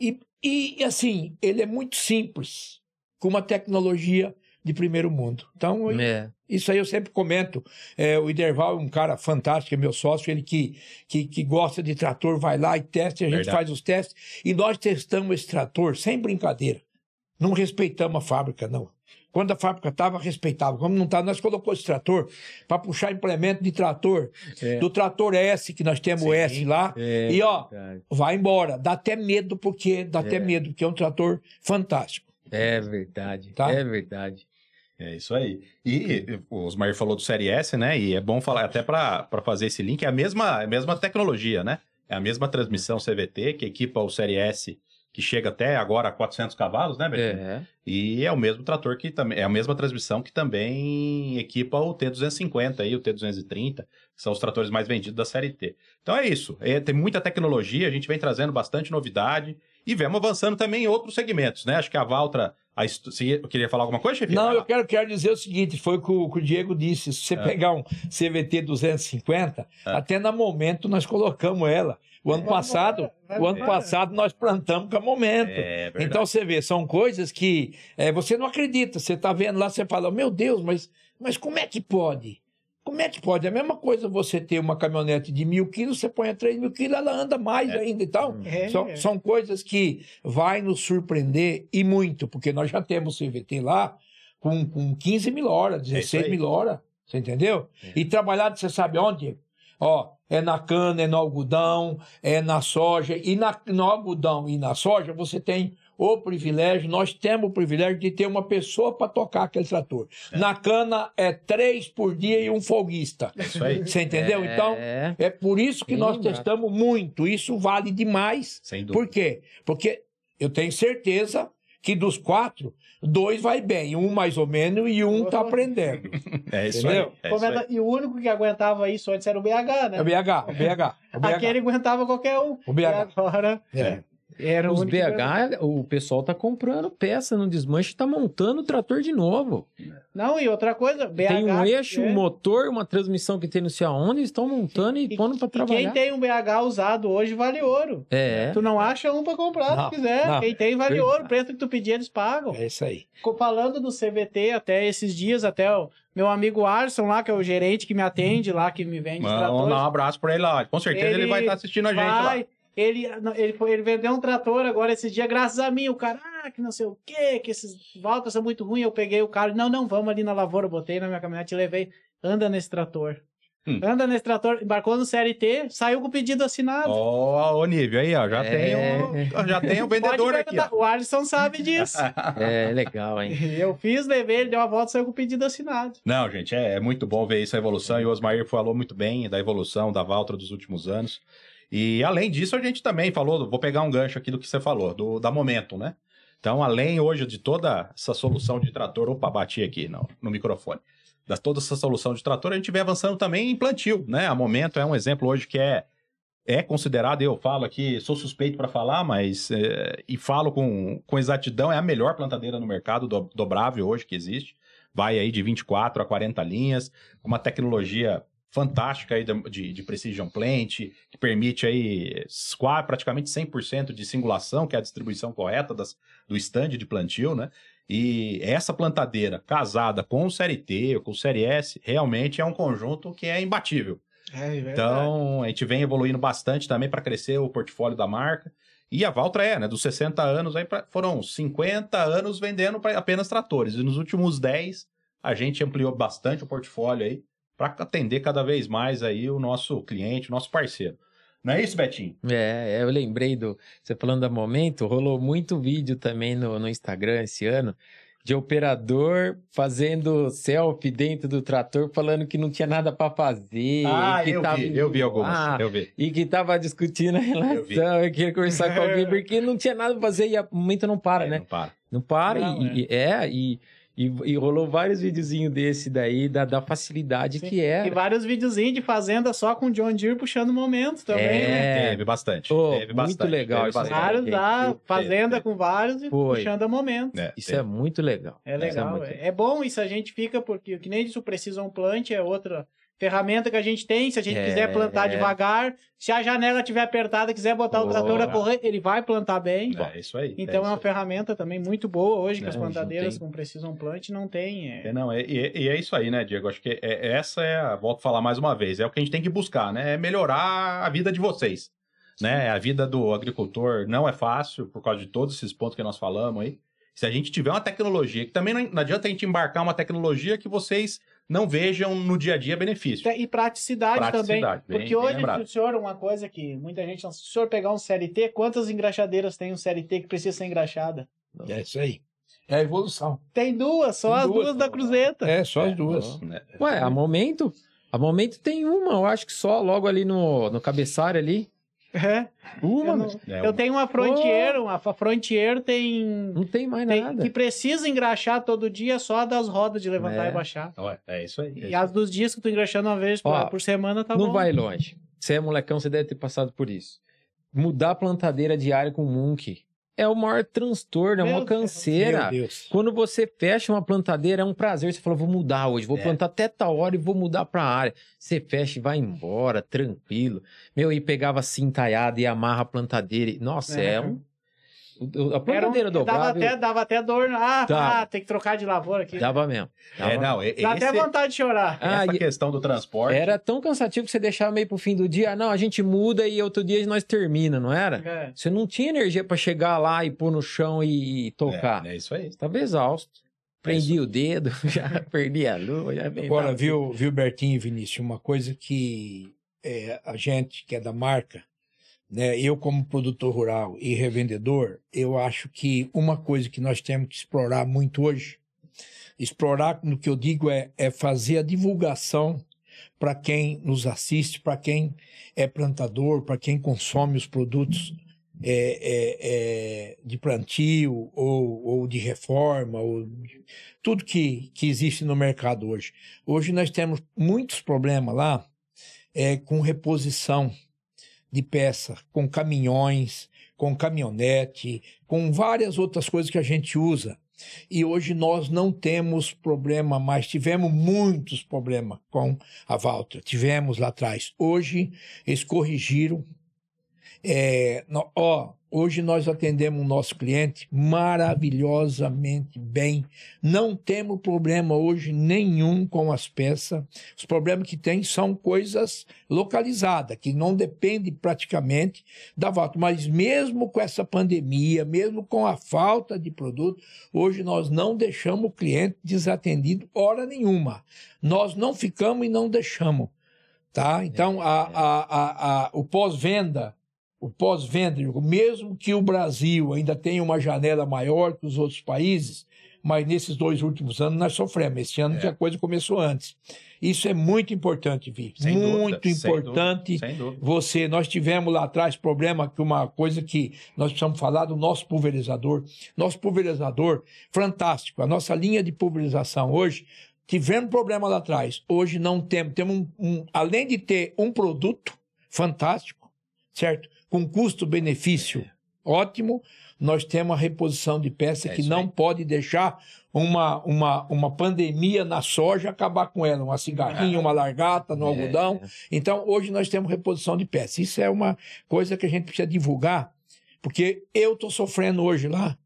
Speaker 3: e, e assim, ele é muito simples, com uma tecnologia de primeiro mundo. Então,
Speaker 4: É.
Speaker 3: isso aí eu sempre comento. É, o Iderval é um cara fantástico, é meu sócio, ele que, que, que gosta de trator, vai lá e testa, e a gente
Speaker 1: Verdade.
Speaker 3: faz os testes. E nós testamos esse trator sem brincadeira. Não respeitamos a fábrica, não. Quando a fábrica estava, respeitava. Como não estava, nós colocamos esse trator para puxar implemento de trator.
Speaker 4: É.
Speaker 3: Do trator S, que nós temos o
Speaker 1: Sim.
Speaker 3: S lá.
Speaker 4: É
Speaker 3: E, ó,
Speaker 4: verdade.
Speaker 3: Vai embora. Dá até medo, porque dá até
Speaker 4: É.
Speaker 3: medo, porque é um trator fantástico.
Speaker 4: É verdade.
Speaker 3: Tá?
Speaker 4: É verdade.
Speaker 1: É isso aí. E o Osmar falou do Série S, né? E é bom falar até para fazer esse link, é a mesma, é a mesma tecnologia, né? É a mesma transmissão CVT que equipa o Série S, que chega até agora a 400 cavalos, né, Betinho?
Speaker 4: É.
Speaker 1: E é o mesmo trator que também, é a mesma transmissão que também equipa o T250 aí, o T230, que são os tratores mais vendidos da série T. Então é isso, é, tem muita tecnologia, a gente vem trazendo bastante novidade e vemos avançando também em outros segmentos, né? Acho que a Valtra, a estu... você queria falar alguma coisa, chefe?
Speaker 3: Não, eu quero, quero dizer o seguinte: foi o que o, que o Diego disse. Se você
Speaker 1: É.
Speaker 3: pegar um CVT 250,
Speaker 1: É.
Speaker 3: até na momento nós colocamos ela. O ano
Speaker 2: Vai
Speaker 3: passado,
Speaker 2: vai
Speaker 3: o ano passado nós plantamos com a momento.
Speaker 1: É verdade.
Speaker 3: Então você vê, são coisas que é, você não acredita. Você está vendo lá, você fala, meu Deus, mas, mas como é que pode? Como é que pode? É a mesma coisa você ter uma caminhonete de mil quilos, você põe a três mil quilos, ela anda mais
Speaker 1: É.
Speaker 3: ainda e tal.
Speaker 2: É.
Speaker 3: São, são coisas que vai nos surpreender e muito, porque nós já temos CVT lá com, com 15 mil horas,
Speaker 1: É isso
Speaker 3: 16
Speaker 1: aí.
Speaker 3: mil horas, você entendeu?
Speaker 4: É.
Speaker 3: E trabalhado, você sabe onde? Ó, é na cana, é no algodão, é na soja. E na, no algodão e na soja você tem o privilégio, nós temos o privilégio de ter uma pessoa para tocar aquele trator. Na cana é três por dia e um folguista.
Speaker 1: É isso aí,
Speaker 3: Você entendeu?
Speaker 4: É.
Speaker 3: Então, é por isso que
Speaker 4: Bem
Speaker 3: nós testamos muito. Isso vale demais.
Speaker 1: sem
Speaker 3: Por
Speaker 1: dúvida.
Speaker 3: quê? Porque eu tenho certeza que dos quatro, dois vai bem, um mais ou menos e um tá aprendendo.
Speaker 1: É isso
Speaker 3: Entendeu?
Speaker 1: aí. É isso aí.
Speaker 2: E o único que aguentava isso antes era o BH, né?
Speaker 3: É o BH, o BH, o BH.
Speaker 2: Aquele aguentava qualquer um.
Speaker 3: O
Speaker 2: E
Speaker 3: BH.
Speaker 2: agora
Speaker 3: É.
Speaker 2: era
Speaker 4: Os. BH, o pessoal tá comprando peça no desmanche e tá montando o trator de novo.
Speaker 2: Não, e outra coisa, BH.
Speaker 4: tem um eixo,
Speaker 2: é.
Speaker 4: um motor, uma transmissão que tem não sei aonde, eles estão montando e,
Speaker 2: E-
Speaker 4: pondo pra
Speaker 2: E quem
Speaker 4: trabalhar.
Speaker 2: tem um BH usado hoje vale ouro.
Speaker 4: É.
Speaker 2: Tu não acha um pra comprar
Speaker 3: Não,
Speaker 2: se quiser.
Speaker 3: não.
Speaker 2: Quem tem vale
Speaker 4: Verdade.
Speaker 2: ouro. O preço que tu pedir, eles pagam.
Speaker 3: É isso aí.
Speaker 2: Ficou falando do CVT até esses dias, até o meu amigo Arson lá, que é o gerente que me atende lá, que me vende
Speaker 1: Manda
Speaker 2: tratores.
Speaker 1: um abraço pra ele lá. Com certeza ele,
Speaker 2: Ele
Speaker 1: vai estar assistindo a gente lá.
Speaker 2: Ele, ele, foi, ele vendeu um trator agora esse dia, graças a mim. O cara, ah, que não sei o quê, que esses voltas são muito ruins. Eu peguei o cara, não, não, vamos ali na lavoura, botei na minha caminhonete e levei. Anda nesse trator.
Speaker 1: Hum.
Speaker 2: Anda nesse trator, embarcou no CRT, saiu com o pedido assinado.
Speaker 1: Ó, o nível aí, ó. Já,
Speaker 4: É.
Speaker 1: tem um, já tem um vendedor aqui. Ó.
Speaker 2: O Alisson sabe disso.
Speaker 4: É legal, hein?
Speaker 2: Eu fiz, levei, ele deu a volta, saiu com o pedido assinado.
Speaker 1: Não, gente, é, é muito bom ver isso, a evolução. E o Osmar falou muito bem da evolução da Valtra dos últimos anos. E além disso, a gente também falou, vou pegar um gancho aqui do que você falou, do, da Momento, né? Então, além hoje de toda essa solução de trator, opa, bati aqui no, no microfone. Da toda essa solução de trator, a gente vem avançando também em plantio, né? A Momento é um exemplo hoje que é é considerado, eu falo aqui, sou suspeito para falar, mas é, e falo com, com exatidão, é a melhor plantadeira no mercado do, dobrável hoje que existe. vai aí de 24 a 40 linhas, com uma tecnologia fantástica aí de, de, Precision Plant, que permite aí praticamente 100% de singulação, que é a distribuição correta das, do stand de plantio, né? E essa plantadeira casada com o Série T ou com o Série S, realmente é um conjunto que é imbatível.
Speaker 2: É, verdade.
Speaker 1: Então, a gente vem evoluindo bastante também para crescer o portfólio da marca. E a Valtra é, né? Dos 60 anos, aí pra- foram 50 anos vendendo apenas tratores. E nos últimos 10, a gente ampliou bastante o portfólio aí para atender cada vez mais aí o nosso cliente, o nosso parceiro. Não é isso, Betinho?
Speaker 4: É, é, eu lembrei do. Você falando da momento, rolou muito vídeo também no, no Instagram esse ano de operador fazendo selfie dentro do trator, falando que não tinha nada para fazer.
Speaker 1: Ah,
Speaker 4: que
Speaker 1: eu
Speaker 4: tava
Speaker 1: vi, eu vi algumas,
Speaker 4: Ah,
Speaker 1: eu vi.
Speaker 4: E que tava discutindo a relação, eu queria conversar com alguém, porque não tinha nada pra fazer e a momento não para,
Speaker 1: É,
Speaker 4: né?
Speaker 1: Não para.
Speaker 4: Não para,
Speaker 2: Não,
Speaker 4: e, e- é, e, e, e rolou vários videozinhos desse daí, da, da facilidade
Speaker 2: Sim.
Speaker 4: que é.
Speaker 2: E vários videozinhos de fazenda só com o John Deere puxando o momento também,
Speaker 4: É.
Speaker 2: né?
Speaker 1: Teve bastante.
Speaker 4: Ô,
Speaker 1: teve
Speaker 4: muito
Speaker 1: bastante.
Speaker 4: legal
Speaker 1: teve
Speaker 4: isso
Speaker 1: bastante.
Speaker 2: Vários da fazenda
Speaker 1: teve.
Speaker 2: com vários e
Speaker 4: Foi.
Speaker 2: puxando o momento.
Speaker 1: É,
Speaker 4: Isso
Speaker 1: teve.
Speaker 4: é muito legal.
Speaker 2: É
Speaker 4: Isso
Speaker 2: legal.
Speaker 4: muito
Speaker 2: É, é bom isso, a gente fica, porque que nem disse o Precision Plant é outra ferramenta que a gente tem. Se a gente
Speaker 4: É.
Speaker 2: quiser plantar devagar, se a janela estiver apertada, quiser botar o
Speaker 4: Boa.
Speaker 2: trator a correr, ele vai plantar bem.
Speaker 1: É isso aí.
Speaker 2: Então é,
Speaker 1: isso
Speaker 2: uma
Speaker 1: aí.
Speaker 2: ferramenta também muito boa hoje, que
Speaker 1: É,
Speaker 2: as
Speaker 4: não
Speaker 2: plantadeiras com Precision Plant não tem. é.
Speaker 1: É, não, é, e, é isso aí, né, Diego? Acho que é- essa é, a, volto a falar mais uma vez, é o que a gente tem que buscar, né? É melhorar a vida de vocês, né? A vida do agricultor não é fácil por causa de todos esses pontos que nós falamos aí. Se a gente tiver uma tecnologia, que também não, não adianta a gente embarcar uma tecnologia que vocês não vejam no dia a dia benefício.
Speaker 2: E praticidade,
Speaker 1: Praticidade,
Speaker 2: também.
Speaker 1: bem-
Speaker 2: Porque
Speaker 1: bem
Speaker 2: hoje,
Speaker 1: lembrado.
Speaker 2: o senhor, uma coisa que muita gente não. Se o senhor pegar um CLT, quantas engraxadeiras tem um CLT que precisa ser engraxada?
Speaker 3: É isso aí. É a evolução.
Speaker 2: Tem duas, só
Speaker 3: Tem
Speaker 2: as
Speaker 3: duas.
Speaker 2: duas da Cruzeta.
Speaker 3: É, só
Speaker 1: É,
Speaker 3: as duas.
Speaker 1: né?
Speaker 4: Ué, a momento. A momento tem uma, eu acho que só logo ali no, no cabeçalho ali.
Speaker 2: É.
Speaker 4: Uma,
Speaker 2: Eu, não-.
Speaker 1: É,
Speaker 2: eu tenho uma Frontier, uma Frontier tem,
Speaker 4: não tem mais
Speaker 2: tem-
Speaker 4: nada.
Speaker 2: que precisa engraxar todo dia só a das rodas de levantar
Speaker 4: É.
Speaker 2: e baixar.
Speaker 1: Ué, é isso aí. é
Speaker 2: E
Speaker 1: isso
Speaker 2: as dos dias que tu engraxando uma vez por,
Speaker 4: Ó,
Speaker 2: por semana tá
Speaker 4: não
Speaker 2: bom.
Speaker 4: vai longe. Você é molecão, você deve ter passado por isso. Mudar a plantadeira diária com Munk é o maior transtorno, é
Speaker 2: Meu
Speaker 4: uma
Speaker 2: Deus.
Speaker 4: canseira.
Speaker 3: Meu Deus.
Speaker 4: Quando você fecha uma plantadeira, é um prazer. Você fala, vou mudar hoje, vou
Speaker 1: É.
Speaker 4: plantar até tal hora e vou mudar pra área. Você fecha e vai embora, tranquilo. Meu, e pegava cintaiada e amarra a plantadeira. Nossa, é,
Speaker 2: É.
Speaker 4: um. A
Speaker 2: Era um-
Speaker 4: plantadeira
Speaker 2: dava, até, dava até dor. Ah,
Speaker 4: Dava.
Speaker 2: ah, tem que trocar de lavoura aqui.
Speaker 4: dava mesmo. Dava
Speaker 1: É, não, é,
Speaker 2: Dá até
Speaker 1: esse-
Speaker 2: vontade de chorar.
Speaker 4: Ah,
Speaker 1: essa
Speaker 4: e-
Speaker 1: questão do transporte.
Speaker 4: Era tão cansativo que você deixava meio pro fim do dia. Ah, Não, a gente muda e outro dia nós termina, não era?
Speaker 2: É.
Speaker 4: Você não tinha energia pra chegar lá e pôr no chão e tocar.
Speaker 1: É, é isso aí.
Speaker 4: Estava exausto. Prendi o dedo, já perdi a lua, já bem.
Speaker 3: Agora, viu, viu, Bertinho e Vinícius, uma coisa que é, a gente que é da marca, né, eu como produtor rural e revendedor, eu acho que uma coisa que nós temos que explorar muito hoje, explorar no que eu digo é, é fazer a divulgação para quem nos assiste, para quem é plantador, para quem consome os produtos é, é, é, de plantio ou, ou de reforma, ou de- tudo que, que existe no mercado hoje. Hoje nós temos muitos problemas lá é, com reposição de peça, com caminhões, com caminhonete, com várias outras coisas que a gente usa. E hoje nós não temos problema mais. Tivemos muitos problemas com a Valtra. Tivemos lá atrás. Hoje eles corrigiram. É, ó, hoje nós atendemos o nosso cliente maravilhosamente bem. Não temos problema hoje nenhum com as peças. Os problemas que tem são coisas localizadas, que não depende praticamente da volta. Mas mesmo com essa pandemia, mesmo com a falta de produto, hoje nós não deixamos o cliente desatendido hora nenhuma. Nós não ficamos e não deixamos. Tá? Então, a, a, a, o pós-venda, o pós-venda, mesmo que o Brasil ainda tenha uma janela maior que os outros países, mas nesses dois últimos anos nós sofremos. Esse ano
Speaker 1: É.
Speaker 3: que a coisa começou antes. Isso é muito importante, Vi.
Speaker 1: Sem dúvida,
Speaker 3: muito
Speaker 1: sem
Speaker 3: importante.
Speaker 1: Sem dúvida.
Speaker 3: Você, nós tivemos lá atrás problema que uma coisa que nós precisamos falar do nosso pulverizador. Nosso pulverizador, fantástico. A nossa linha de pulverização hoje, tivemos problema lá atrás. Hoje não temos. Temos um, um- além de ter um produto fantástico, certo? Com custo-benefício ótimo. Nós temos a reposição de peça
Speaker 1: É
Speaker 3: que não
Speaker 1: aí.
Speaker 3: pode deixar uma, uma, uma pandemia na soja acabar com ela, uma cigarrinha, uma largata no
Speaker 4: É.
Speaker 3: algodão. Então, hoje nós temos reposição de peça. Isso é uma coisa que a gente precisa divulgar, porque eu estou sofrendo hoje lá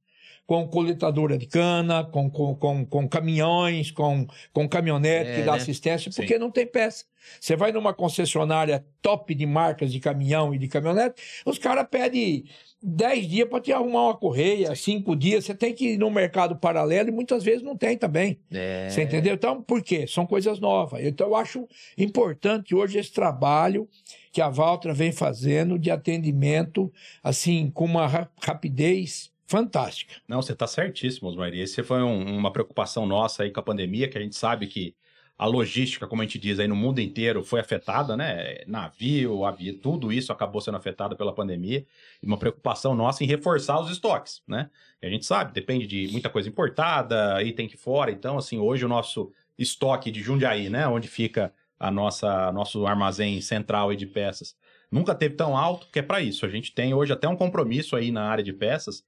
Speaker 3: com coletadora de cana, com, com, com, com caminhões, com, com caminhonete
Speaker 4: É,
Speaker 3: que dá
Speaker 4: né?
Speaker 3: assistência,
Speaker 1: Sim.
Speaker 3: porque não tem peça. Você vai numa concessionária top de marcas de caminhão e de caminhonete, os caras pedem 10 dias para te arrumar uma correia, 5 dias. Você tem que ir no mercado paralelo e muitas vezes não tem também.
Speaker 4: É.
Speaker 3: Você entendeu? Então, por quê? São coisas novas. Então, eu acho importante hoje esse trabalho que a Valtra vem fazendo de atendimento, assim, com uma ra- rapidez fantástica.
Speaker 1: Não, você está certíssimo, Osmar. E esse foi um- uma preocupação nossa aí com a pandemia, que a gente sabe que a logística, como a gente diz aí no mundo inteiro, foi afetada, né? Navio, avião, tudo isso acabou sendo afetado pela pandemia. E uma preocupação nossa em reforçar os estoques, né? E a gente sabe, depende de muita coisa importada, item que fora. Então, assim, hoje o nosso estoque de Jundiaí, né? Onde fica a nossa nosso armazém central aí de peças, nunca teve tão alto, que é para isso. A gente tem hoje até um compromisso aí na área de peças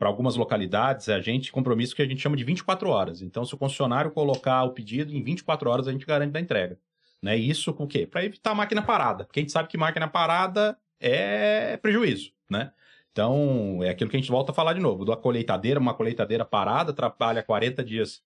Speaker 1: para algumas localidades, a gente compromisso que a gente chama de 24 horas. Então, se o concessionário colocar o pedido, em 24 horas a gente garante da entrega. Né? Isso com o quê? Para evitar máquina parada. Porque a gente sabe que máquina parada é prejuízo, né? Então, é aquilo que a gente volta a falar de novo. Da colheitadeira, uma colheitadeira parada trabalha 40 dias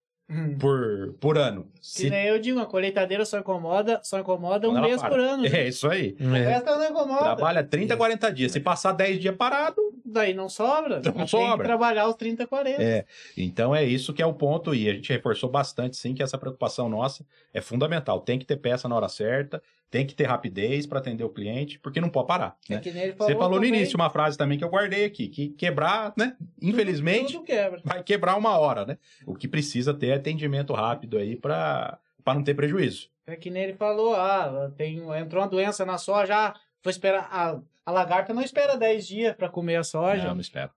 Speaker 1: por, por ano.
Speaker 2: Se nem eu digo, a colheitadeira só incomoda, só incomoda um
Speaker 1: Quando
Speaker 2: mês
Speaker 1: para.
Speaker 2: por ano.
Speaker 1: É isso aí.
Speaker 2: O
Speaker 4: É.
Speaker 2: resto não incomoda.
Speaker 1: Trabalha 30, 40 dias. Se passar 10 dias parado,
Speaker 2: Daí não sobra.
Speaker 1: Não
Speaker 2: Tem
Speaker 1: sobra.
Speaker 2: que trabalhar os 30, 40.
Speaker 1: É, então é isso que é o ponto, e a gente reforçou bastante, sim, que essa preocupação nossa é fundamental. Tem que ter peça na hora certa, tem que ter rapidez para atender o cliente, porque não pode parar.
Speaker 2: É
Speaker 1: Né?
Speaker 2: ele
Speaker 1: Você falou no
Speaker 2: também,
Speaker 1: início uma frase também que eu guardei aqui, que quebrar, né? Infelizmente,
Speaker 2: Tudo quebra.
Speaker 1: vai quebrar uma hora, né? O que precisa ter é atendimento rápido aí para não ter prejuízo.
Speaker 2: É que nem ele falou, ah, tem, entrou uma doença na soja, ah, vou esperar. A, a lagarta não espera 10 dias para comer a soja.
Speaker 1: Não, não espero.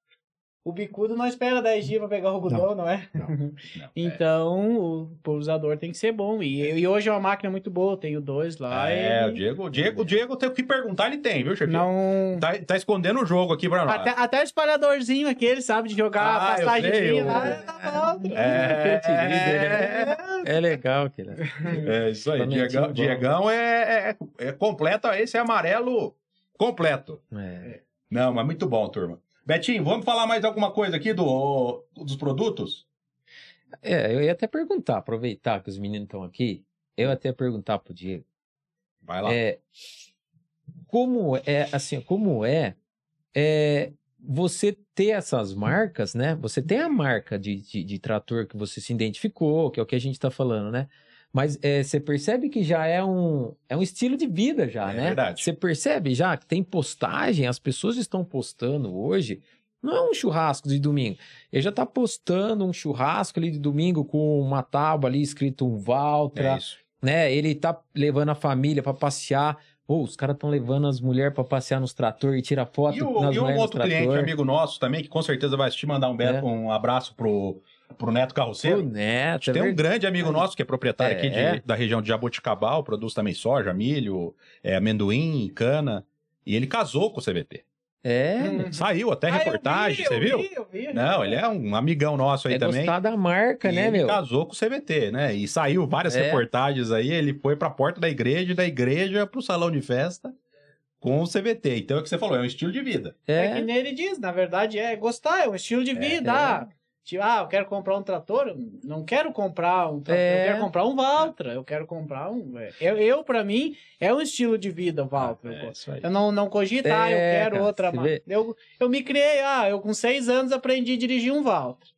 Speaker 2: O bicudo não espera 10 dias para pegar o algodão, não, é?
Speaker 1: Não, não.
Speaker 2: Então, o pulsador tem que ser bom. E, e hoje é uma máquina muito boa, eu tenho dois lá.
Speaker 1: é,
Speaker 2: e
Speaker 1: o Diego, o Diego, o Diego tem o que perguntar, ele tem, viu, chefe?
Speaker 2: Não.
Speaker 1: Tá, tá escondendo o jogo aqui pra nós.
Speaker 2: Até, até o espalhadorzinho aquele, sabe, de jogar
Speaker 1: Ah, eu sei, o-
Speaker 2: lá. bom.
Speaker 1: É,
Speaker 4: É legal, que
Speaker 1: É isso aí. Diegão,
Speaker 4: bom.
Speaker 1: Diegão é, é, é completo. Esse é amarelo completo.
Speaker 4: É.
Speaker 1: Não, mas muito bom, turma. Betinho, vamos falar mais alguma coisa aqui do, dos produtos?
Speaker 4: É, eu ia até perguntar, aproveitar que os meninos estão aqui, eu ia até perguntar pro Diego.
Speaker 1: Vai lá.
Speaker 4: É, como é, assim, como é, é você ter essas marcas, né? Você tem a marca de, de, de trator que você se identificou, que é o que a gente está falando, né? Mas é, você percebe que já é um, é um estilo de vida já,
Speaker 1: É
Speaker 4: né?
Speaker 1: verdade.
Speaker 4: Você percebe já que tem postagem, as pessoas estão postando hoje, não é um churrasco de domingo. Ele já tá postando um churrasco ali de domingo com uma tábua ali escrito um Valtra,
Speaker 1: É isso.
Speaker 4: né? Ele tá levando a família pra passear. Pô, os caras estão levando as mulheres pra passear nos trator e tira foto
Speaker 1: E, o, e um outro cliente, amigo nosso também, que com certeza vai assistir, mandar um, belo,
Speaker 4: É.
Speaker 1: um abraço pro, pro Neto Carroceiro.
Speaker 4: Neto, é
Speaker 1: Tem um grande amigo nosso que é proprietário aqui
Speaker 4: É.
Speaker 1: de- da região de Jaboticabal, produz também soja, milho, é, amendoim, cana. E ele casou com o CVT.
Speaker 4: É,
Speaker 2: Hum.
Speaker 1: Saiu até
Speaker 2: Ah, eu
Speaker 1: reportagem,
Speaker 2: vi,
Speaker 1: você
Speaker 2: eu
Speaker 1: viu?
Speaker 2: vi, eu vi.
Speaker 1: Não, ele é um amigão nosso aí
Speaker 4: é
Speaker 1: também.
Speaker 4: gostar da marca,
Speaker 1: E
Speaker 4: né,
Speaker 1: ele
Speaker 4: meu?
Speaker 1: casou com o CVT, né? E saiu várias
Speaker 4: É.
Speaker 1: reportagens aí. Ele foi pra porta da igreja da igreja pro salão de festa com o CVT. Então é o que você falou, é um estilo de vida.
Speaker 2: É. que
Speaker 4: É,
Speaker 2: nem ele diz, na verdade, é gostar, é um estilo de vida.
Speaker 4: é.
Speaker 2: Ah, tipo, ah, eu quero comprar um trator, não quero comprar um trator,
Speaker 4: É.
Speaker 2: eu quero comprar um Valtra, eu quero comprar um... é, Eu, eu para mim, é um estilo de vida o Valtra. eu
Speaker 1: É.
Speaker 2: Eu não, não cogito, ah, eu
Speaker 4: É,
Speaker 2: quero
Speaker 4: cara,
Speaker 2: outra marca. Eu, eu me criei, ah, eu com seis anos aprendi a dirigir um Valtra.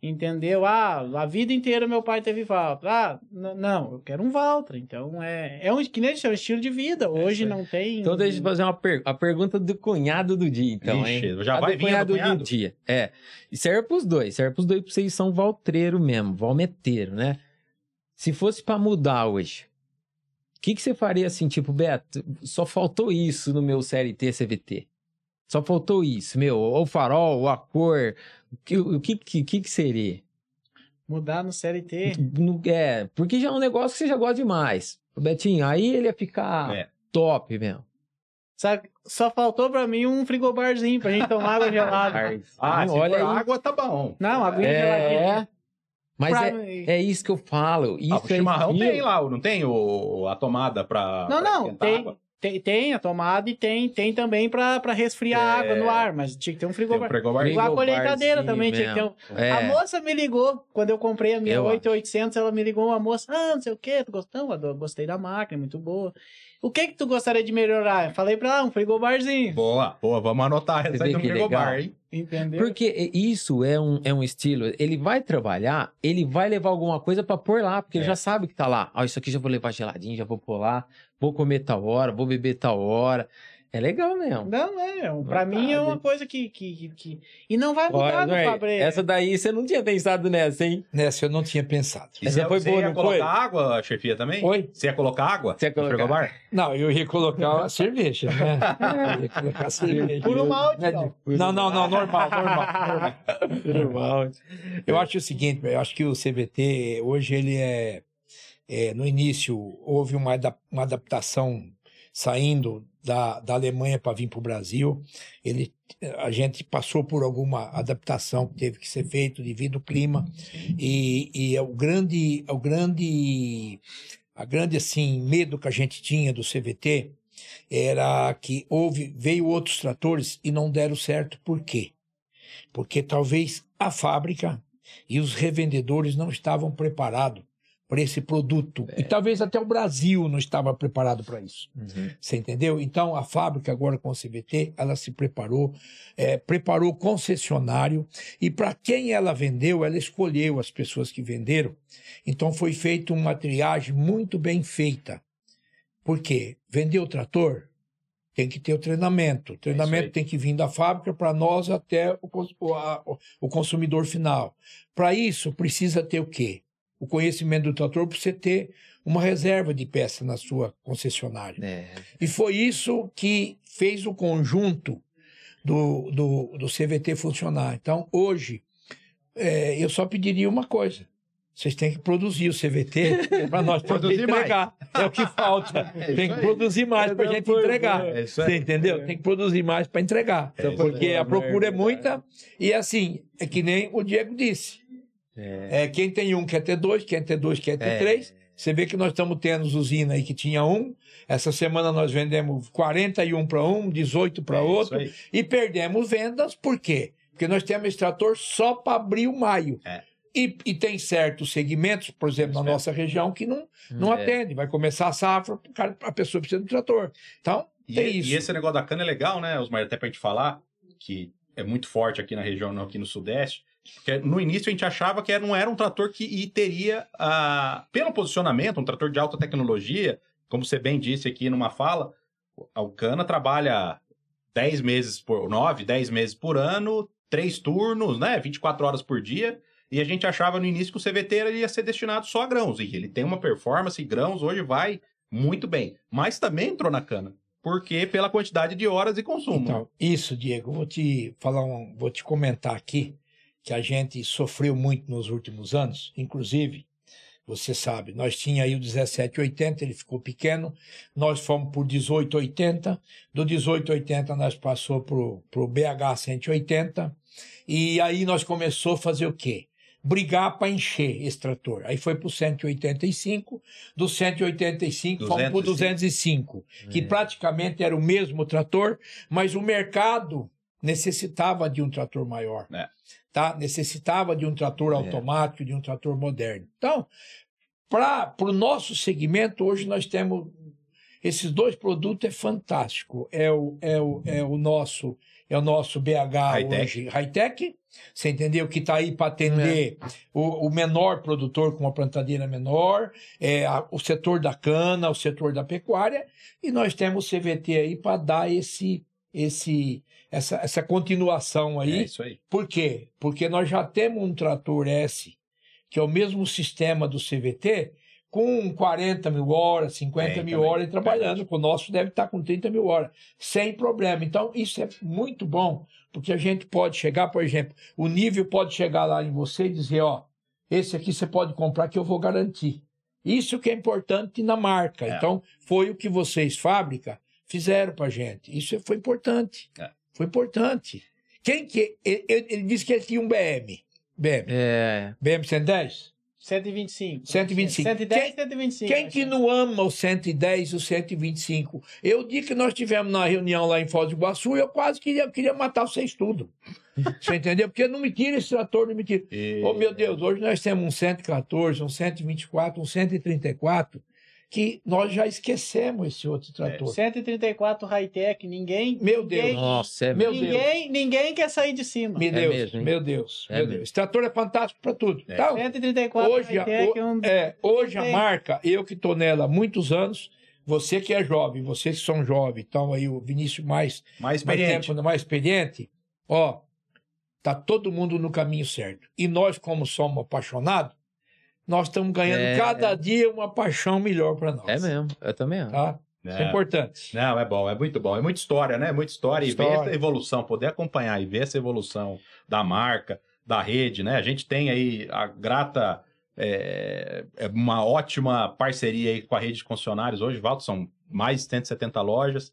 Speaker 2: Entendeu? Ah, a vida inteira meu pai teve Valtra. Ah, não, eu quero um Valtra. Então, é, é um, que nem é um estilo de vida. Hoje
Speaker 1: isso aí.
Speaker 2: não tem...
Speaker 4: Então deixa eu fazer uma per... a pergunta do cunhado do dia, então,
Speaker 1: Ixi,
Speaker 4: hein?
Speaker 1: já
Speaker 4: A
Speaker 1: vai
Speaker 4: do cunhado
Speaker 1: do cunhado?
Speaker 4: do dia. É. E serve pros dois, serve pros dois, pra vocês são valtreiro mesmo, valmeteiro, né? Se fosse pra mudar hoje, o que, que você faria assim, tipo, Beto, só faltou isso no meu CLT CVT? Só faltou isso, meu, ou o farol, ou a cor, o que, que, que, que seria?
Speaker 2: Mudar no CLT.
Speaker 4: No- É, porque já é um negócio que você já gosta demais. O Betinho, aí ele ia ficar
Speaker 1: É.
Speaker 4: top mesmo.
Speaker 2: Sabe? Só faltou pra mim um frigobarzinho pra gente tomar água gelada.
Speaker 1: Ah,
Speaker 4: Não,
Speaker 1: se
Speaker 4: olha
Speaker 1: for
Speaker 4: aí.
Speaker 1: água, tá bom.
Speaker 2: Não, geladinha.
Speaker 4: É, mas
Speaker 2: Pra
Speaker 4: é, é isso que eu falo. Isso
Speaker 1: Ah, o
Speaker 4: é
Speaker 1: chimarrão
Speaker 4: estilo.
Speaker 1: tem lá, não tem o, a tomada pra.
Speaker 2: Não,
Speaker 1: pra
Speaker 2: não, tem.
Speaker 1: água?
Speaker 2: Tem, tem a tomada e tem, tem também pra resfriar a
Speaker 1: É.
Speaker 2: água no ar, mas tinha que ter um
Speaker 1: Tem um
Speaker 2: frigobar.
Speaker 1: frigobar.
Speaker 2: Igual a colheitadeira também tinha que ter um.
Speaker 4: É.
Speaker 2: A moça me ligou, quando eu comprei a minha
Speaker 4: Eu
Speaker 2: 8800, ela me ligou, uma moça, ah, não sei o que, tu gostou? Eu gostei da máquina, muito boa. O que que tu gostaria de melhorar? Eu falei pra ela, um frigobarzinho,
Speaker 1: Boa, boa, vamos anotar essa aí do frigobar,
Speaker 4: legal.
Speaker 1: hein?
Speaker 2: entendeu?
Speaker 4: Porque isso é um, é um estilo. Ele vai trabalhar, ele vai levar alguma coisa pra pôr lá, porque ele
Speaker 1: É.
Speaker 4: já sabe que tá lá. Ó, isso aqui já vou levar geladinho, já vou pôr lá, vou comer tal hora, vou beber tal hora. É legal mesmo.
Speaker 2: Não, é, um- pra
Speaker 4: Vontade.
Speaker 2: mim é uma coisa que, que, que, E não vai mudar
Speaker 4: Olha,
Speaker 2: Fabrício.
Speaker 4: essa daí você não tinha pensado nessa, hein?
Speaker 3: Nessa eu não tinha pensado.
Speaker 1: E
Speaker 4: Essa
Speaker 1: você,
Speaker 4: foi
Speaker 1: você
Speaker 4: boa,
Speaker 1: ia
Speaker 4: não
Speaker 1: colocar
Speaker 4: foi?
Speaker 1: água, chefia, também?
Speaker 3: Oi?
Speaker 1: Você ia colocar água
Speaker 4: Você ia colocar.
Speaker 1: frigobar?
Speaker 3: Não, eu ia colocar a cerveja, né? Eu ia colocar a cerveja.
Speaker 2: Por um malte,
Speaker 3: Né,
Speaker 2: não.
Speaker 3: Não, não, não, normal, normal. normal.
Speaker 4: Normal.
Speaker 3: Eu acho o seguinte, eu acho que o CVT hoje ele é, é, no início houve uma, uma adaptação saindo da, da Alemanha para vir para o Brasil. Ele, a gente passou por alguma adaptação que teve que ser feito devido ao clima e, e é o grande, é o grande, a grande assim medo que a gente tinha do CVT era que houve veio outros tratores e não deram certo. Por quê? Porque talvez a fábrica e os revendedores não estavam preparados para esse produto. E talvez até o Brasil não estava preparado para isso.
Speaker 4: Uhum.
Speaker 3: Você entendeu? Então a fábrica agora com o CVT, ela se preparou, eh, preparou o concessionário e para quem ela vendeu, ela escolheu as pessoas que venderam. Então foi feita uma triagem muito bem feita. Por quê? Vendeu o trator? Tem que ter o treinamento. O
Speaker 1: aí.
Speaker 3: treinamento tem que vir da fábrica para nós até o, o, a- o consumidor final. Para isso, precisa ter o quê? O conhecimento do trator para você ter uma reserva de peça na sua concessionária.
Speaker 4: É.
Speaker 3: E foi isso que fez o conjunto do, do, do CVT funcionar. Então, hoje, é, eu só pediria uma coisa. Vocês têm que produzir o CVT para nós poder
Speaker 1: Produzir mais.
Speaker 3: entregar. É o que falta.
Speaker 1: É
Speaker 3: Tem que
Speaker 1: aí.
Speaker 3: produzir mais para a gente entregar.
Speaker 1: É isso
Speaker 3: Você entendeu? Tem que produzir mais para entregar.
Speaker 1: É
Speaker 3: Porque a procura é muita. E assim, é que nem o Diego disse.
Speaker 4: É.
Speaker 3: É, quem tem um quer ter dois, quem ter dois quer ter
Speaker 4: É.
Speaker 3: três. Você vê que nós estamos tendo usina aí que tinha um. Essa semana nós vendemos 41 para um, 18 para
Speaker 1: É
Speaker 3: outro. E perdemos vendas, por quê? Porque nós temos esse trator só para abril, maio.
Speaker 1: É.
Speaker 3: E, e tem certos segmentos, por exemplo, na nossa região, que não, não
Speaker 4: É.
Speaker 3: atende. Vai começar a safra, o a pessoa precisa do trator. Então,
Speaker 1: E,
Speaker 3: tem isso.
Speaker 1: e esse negócio da cana é legal, né, Osmar? Até pra gente falar, que é muito forte aqui na região, aqui no Sudeste. Porque no início a gente achava que não era um trator que teria, ah, pelo posicionamento, um trator de alta tecnologia, como você bem disse aqui numa fala, o Cana trabalha 10 meses por 9, 10 meses por ano, três turnos, né? 24 horas por dia. E a gente achava no início que o CVT ia ser destinado só a grãos. E ele tem uma performance, grãos hoje vai muito bem. Mas também entrou na cana. Porque pela quantidade de horas e consumo.
Speaker 3: Então, isso, Diego, vou te falar um, vou te comentar aqui que a gente sofreu muito nos últimos anos, inclusive, você sabe, nós tinha aí o 1780, ele ficou pequeno, nós fomos por 1880, do 1880 nós passou pro pro BH 180, e aí nós começou a fazer o quê? Brigar para encher esse trator. Aí foi pro 185, do 185 fomos pro 205, que
Speaker 4: É.
Speaker 3: praticamente era o mesmo trator, mas o mercado necessitava de um trator maior.
Speaker 1: É.
Speaker 3: Tá? Necessitava de um trator
Speaker 4: É.
Speaker 3: automático, de um trator moderno. Então, para o nosso segmento, hoje nós temos esses dois produtos é fantástico. É o, é o, é o nosso é o nosso BH
Speaker 1: High-tech.
Speaker 3: hoje high-tech, você entendeu? Que está aí para atender o, o menor produtor com uma plantadeira menor, é, a- o setor da cana, o setor da pecuária, e nós temos o CVT aí para dar esse, esse, essa, essa continuação aí.
Speaker 1: É isso aí.
Speaker 3: Por quê? Porque nós já temos um trator S, que é o mesmo sistema do CVT, com 40 mil horas, 50
Speaker 1: Tem
Speaker 3: mil
Speaker 1: também,
Speaker 3: horas trabalhando. O nosso deve estar com 30 mil horas, sem problema. Então, isso é muito bom, porque a gente pode chegar, por exemplo, o nível pode chegar lá em você e dizer, ó, esse aqui você pode comprar que eu vou garantir. Isso que é importante na marca.
Speaker 1: É.
Speaker 3: Então, foi o que vocês, fábrica, fizeram pra gente. Isso foi importante.
Speaker 1: É.
Speaker 3: Foi importante. Quem que. Ele, ele- disse que ele tinha um BM. BM.
Speaker 4: É.
Speaker 3: BM 110?
Speaker 2: 125.
Speaker 3: 125.
Speaker 2: 110,
Speaker 3: Quem-
Speaker 2: 125.
Speaker 3: Quem que não ama o 110 e o 125? Eu dia que nós tivemos na reunião lá em Foz do Iguaçu, eu quase queria, queria matar vocês tudo. Você entendeu? Porque não me tira esse trator, não me tira.
Speaker 1: E-
Speaker 3: Oh, meu Deus, hoje nós temos um 114, um 124, um 134, que nós já esquecemos esse outro trator.
Speaker 2: 134 high-tech, ninguém.
Speaker 3: Meu Deus.
Speaker 2: ninguém-
Speaker 4: Nossa, é
Speaker 3: Meu
Speaker 4: mesmo.
Speaker 3: Deus.
Speaker 2: Ninguém, ninguém quer sair de cima.
Speaker 3: Meu
Speaker 4: É
Speaker 3: Deus,
Speaker 4: mesmo, hein?
Speaker 3: meu Deus,
Speaker 4: É
Speaker 3: meu
Speaker 4: mesmo.
Speaker 3: Deus. Esse trator é fantástico para tudo.
Speaker 1: É.
Speaker 3: Então,
Speaker 2: 134
Speaker 3: hoje, a-
Speaker 2: high-tech é um.
Speaker 3: é, hoje a marca, eu que estou nela há muitos anos, você que é jovem, vocês que são jovens, então aí o Vinícius mais,
Speaker 1: Mais
Speaker 3: mais
Speaker 1: experiente.
Speaker 3: tempo, mais experiente, ó, tá todo mundo no caminho certo. E nós, como somos apaixonados, nós estamos ganhando
Speaker 4: É.
Speaker 3: cada dia uma paixão melhor para nós.
Speaker 4: É mesmo. Eu também acho.
Speaker 3: Tá? Isso é
Speaker 1: É.
Speaker 3: importante.
Speaker 1: Não, é bom, é muito bom. É muita história, né? Muita história. E ver
Speaker 3: História.
Speaker 1: essa evolução, poder acompanhar e ver essa evolução da marca, da rede, né? A gente tem aí a grata, é, é uma ótima parceria aí com a rede de concessionários hoje, Valdo, são mais de 170 lojas,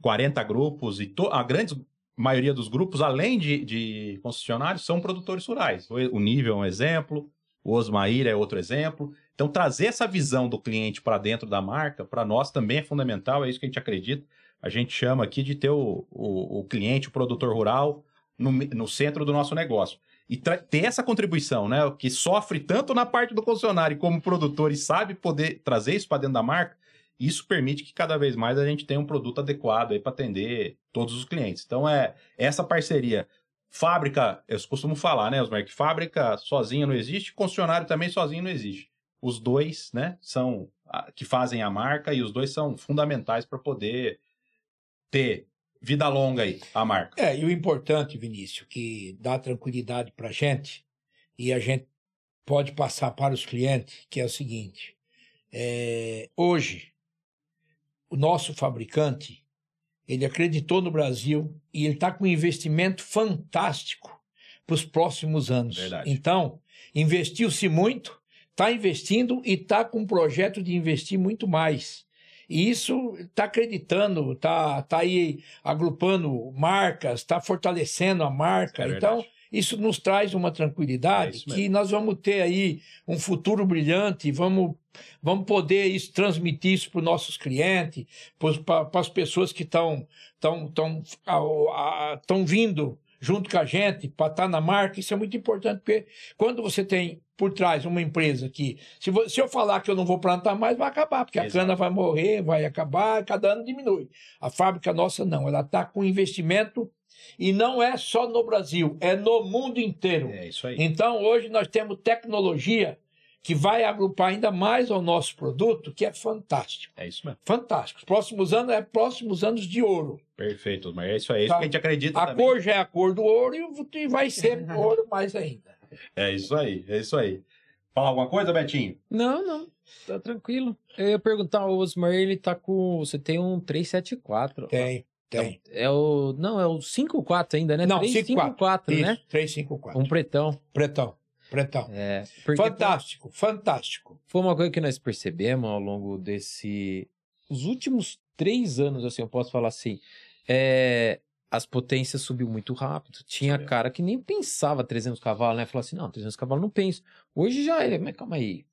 Speaker 1: 40 grupos e to- a grande maioria dos grupos, além de, de concessionários, são produtores rurais. O, o Nível é um exemplo, o Osmair é outro exemplo. Então, trazer essa visão do cliente para dentro da marca, para nós também é fundamental, é isso que a gente acredita. A gente chama aqui de ter o, o, o cliente, o produtor rural, no, no centro do nosso negócio. E ter essa contribuição, né? Que sofre tanto na parte do concessionário como produtor e sabe poder trazer isso para dentro da marca, isso permite que cada vez mais a gente tenha um produto adequado aí para atender todos os clientes. Então, é essa parceria. Fábrica, eu costumo falar, né, Osmar, que fábrica sozinha não existe, concessionário também sozinho não existe. Os dois, né, são a- que fazem a marca e os dois são fundamentais para poder ter vida longa aí, a marca.
Speaker 3: É, e o importante, Vinícius, que dá tranquilidade para a gente, e a gente pode passar para os clientes, que é o seguinte: é, hoje, o nosso fabricante, ele acreditou no Brasil e ele está com um investimento fantástico para os próximos anos.
Speaker 1: Verdade.
Speaker 3: Então, investiu-se muito, está investindo e está com um projeto de investir muito mais. E isso está acreditando, está tá aí agrupando marcas, está fortalecendo a marca.
Speaker 1: É
Speaker 3: então. Isso nos traz uma
Speaker 1: É
Speaker 3: tranquilidade
Speaker 1: isso
Speaker 3: que nós vamos ter aí um futuro brilhante, vamos, vamos poder isso, transmitir isso para os nossos clientes, para as pessoas que estão tão, tão, tão vindo junto com a gente para estar na marca. Isso é muito importante, porque quando você tem por trás uma empresa que, se, se eu falar que eu não vou plantar mais, vai acabar, porque a
Speaker 1: Exato.
Speaker 3: cana vai morrer, vai acabar, cada ano diminui. A fábrica nossa não, ela está com investimento e não é só no Brasil, é no mundo inteiro.
Speaker 1: É isso aí.
Speaker 3: Então, hoje nós temos tecnologia que vai agrupar ainda mais ao nosso produto, que é fantástico.
Speaker 1: É isso mesmo.
Speaker 3: Fantástico. Os próximos anos é próximos anos de ouro.
Speaker 1: Perfeito, Osmar. É isso aí. É isso
Speaker 3: Tá.
Speaker 1: que a gente acredita
Speaker 3: A
Speaker 1: também.
Speaker 3: cor já é a cor do ouro e o- e vai ser ouro mais ainda.
Speaker 1: É isso aí, é isso aí. Falar alguma coisa, Betinho?
Speaker 4: Não, não. Tá tranquilo. Eu ia perguntar, o Osmar, ele tá com. Você tem um 374.
Speaker 3: Tem, tem.
Speaker 4: É o. Não, é o 54 ainda, né?
Speaker 3: Não,
Speaker 4: 354,
Speaker 3: Isso,
Speaker 4: né?
Speaker 3: 354.
Speaker 4: Um pretão.
Speaker 3: Pretão, pretão.
Speaker 4: É.
Speaker 3: Fantástico, fantástico.
Speaker 4: foi uma coisa que nós percebemos ao longo desse. Os últimos três anos, assim, eu posso falar assim. É, as potências subiu muito rápido. Tinha
Speaker 1: Subiu.
Speaker 4: cara que nem pensava 300 cavalos, né? Falou assim: não, 300 cavalos não penso. Hoje já é, mas calma aí.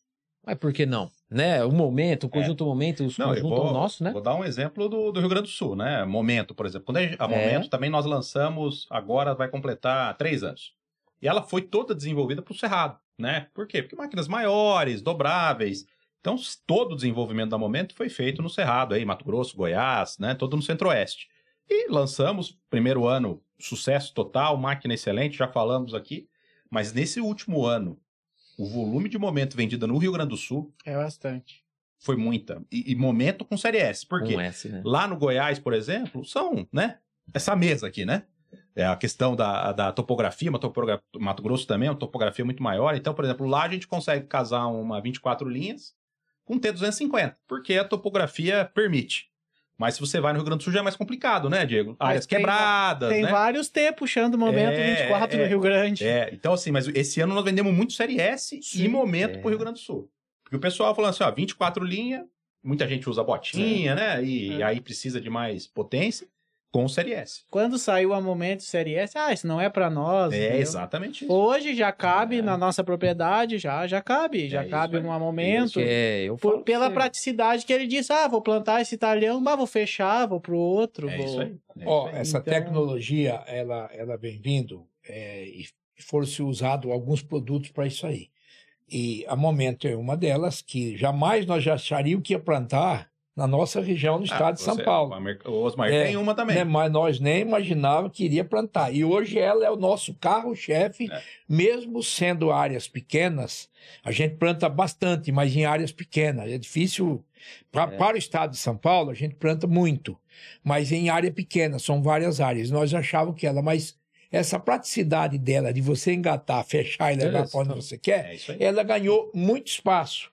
Speaker 4: Mas por que não? Né? O momento, o conjunto momento, os
Speaker 1: É. Não, eu
Speaker 4: conjuntos
Speaker 1: vou,
Speaker 4: nossos, né?
Speaker 1: vou dar um exemplo do, do Rio Grande do Sul, né? Momento, por exemplo. Quando a,
Speaker 4: É.
Speaker 1: Momento também nós lançamos, agora vai completar três anos. E ela foi toda desenvolvida para o Cerrado, né? Por quê? Porque máquinas maiores, dobráveis. Então, todo o desenvolvimento da Momento foi feito no Cerrado, aí, Mato Grosso, Goiás, né? Todo no Centro-Oeste. E lançamos, primeiro ano, sucesso total, máquina excelente, já falamos aqui. Mas nesse último ano, o volume de Momento vendida no Rio Grande do Sul
Speaker 2: É bastante.
Speaker 1: foi muita. E, e momento com série S. Por quê?
Speaker 4: Um S, né?
Speaker 1: Lá no Goiás, por exemplo, são, né? Essa mesa aqui, né? É a questão da, da topografia, uma topogra... Mato Grosso também é uma topografia muito maior. Então, por exemplo, lá a gente consegue casar uma 24 linhas com T250, porque a topografia permite. Mas se você vai no Rio Grande do Sul já é mais complicado, né, Diego? Áreas
Speaker 2: tem-
Speaker 1: quebradas,
Speaker 2: Tem
Speaker 1: né?
Speaker 2: vários T puxando o momento
Speaker 1: É,
Speaker 2: 24
Speaker 1: é.
Speaker 2: no Rio Grande.
Speaker 1: É, então assim, mas esse ano nós vendemos muito série S e
Speaker 2: Sim.
Speaker 1: momento
Speaker 4: É.
Speaker 1: pro Rio Grande do Sul. Porque o pessoal falando assim, ó, 24 linha, muita gente usa botinha, né? E
Speaker 2: É.
Speaker 1: aí precisa de mais potência com o Série S.
Speaker 2: Quando saiu a Momento Série S, ah, isso não é pra nós.
Speaker 1: É
Speaker 2: entendeu?
Speaker 1: exatamente isso.
Speaker 2: Hoje já cabe
Speaker 1: É.
Speaker 2: na nossa propriedade, já já cabe, já
Speaker 1: isso
Speaker 2: cabe
Speaker 1: aí.
Speaker 2: num momento.
Speaker 4: Que é, eu
Speaker 2: Por-
Speaker 4: falo
Speaker 2: pela praticidade que ele disse, ah, vou plantar esse talhão, mas vou fechar, vou pro outro.
Speaker 1: É
Speaker 2: vou...
Speaker 1: isso aí. É
Speaker 3: Ó,
Speaker 1: isso aí.
Speaker 3: essa
Speaker 2: Então-
Speaker 3: tecnologia, ela, ela vem vindo é, e foram-se usados alguns produtos para isso aí. E a Momento é uma delas que jamais nós já acharíamos que ia plantar na nossa região, no estado de São
Speaker 1: Ah, você-
Speaker 3: Paulo.
Speaker 1: O Amer- o Osmar
Speaker 3: É,
Speaker 1: tem uma também.
Speaker 3: né? Mas nós nem imaginávamos que iria plantar. E hoje ela é o nosso carro-chefe,
Speaker 1: É.
Speaker 3: mesmo sendo áreas pequenas, a gente planta bastante, mas em áreas pequenas. É difícil. Pra,
Speaker 4: É.
Speaker 3: Para o estado de São Paulo, a gente planta muito, mas em área pequena, são várias áreas. Nós achávamos que ela, mas essa praticidade dela de você engatar, fechar e levar para onde você quer,
Speaker 1: É
Speaker 3: ela ganhou muito espaço.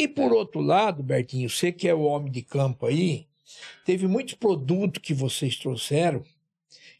Speaker 3: E por outro lado, Bertinho, você que é o homem de campo aí, teve muitos produtos que vocês trouxeram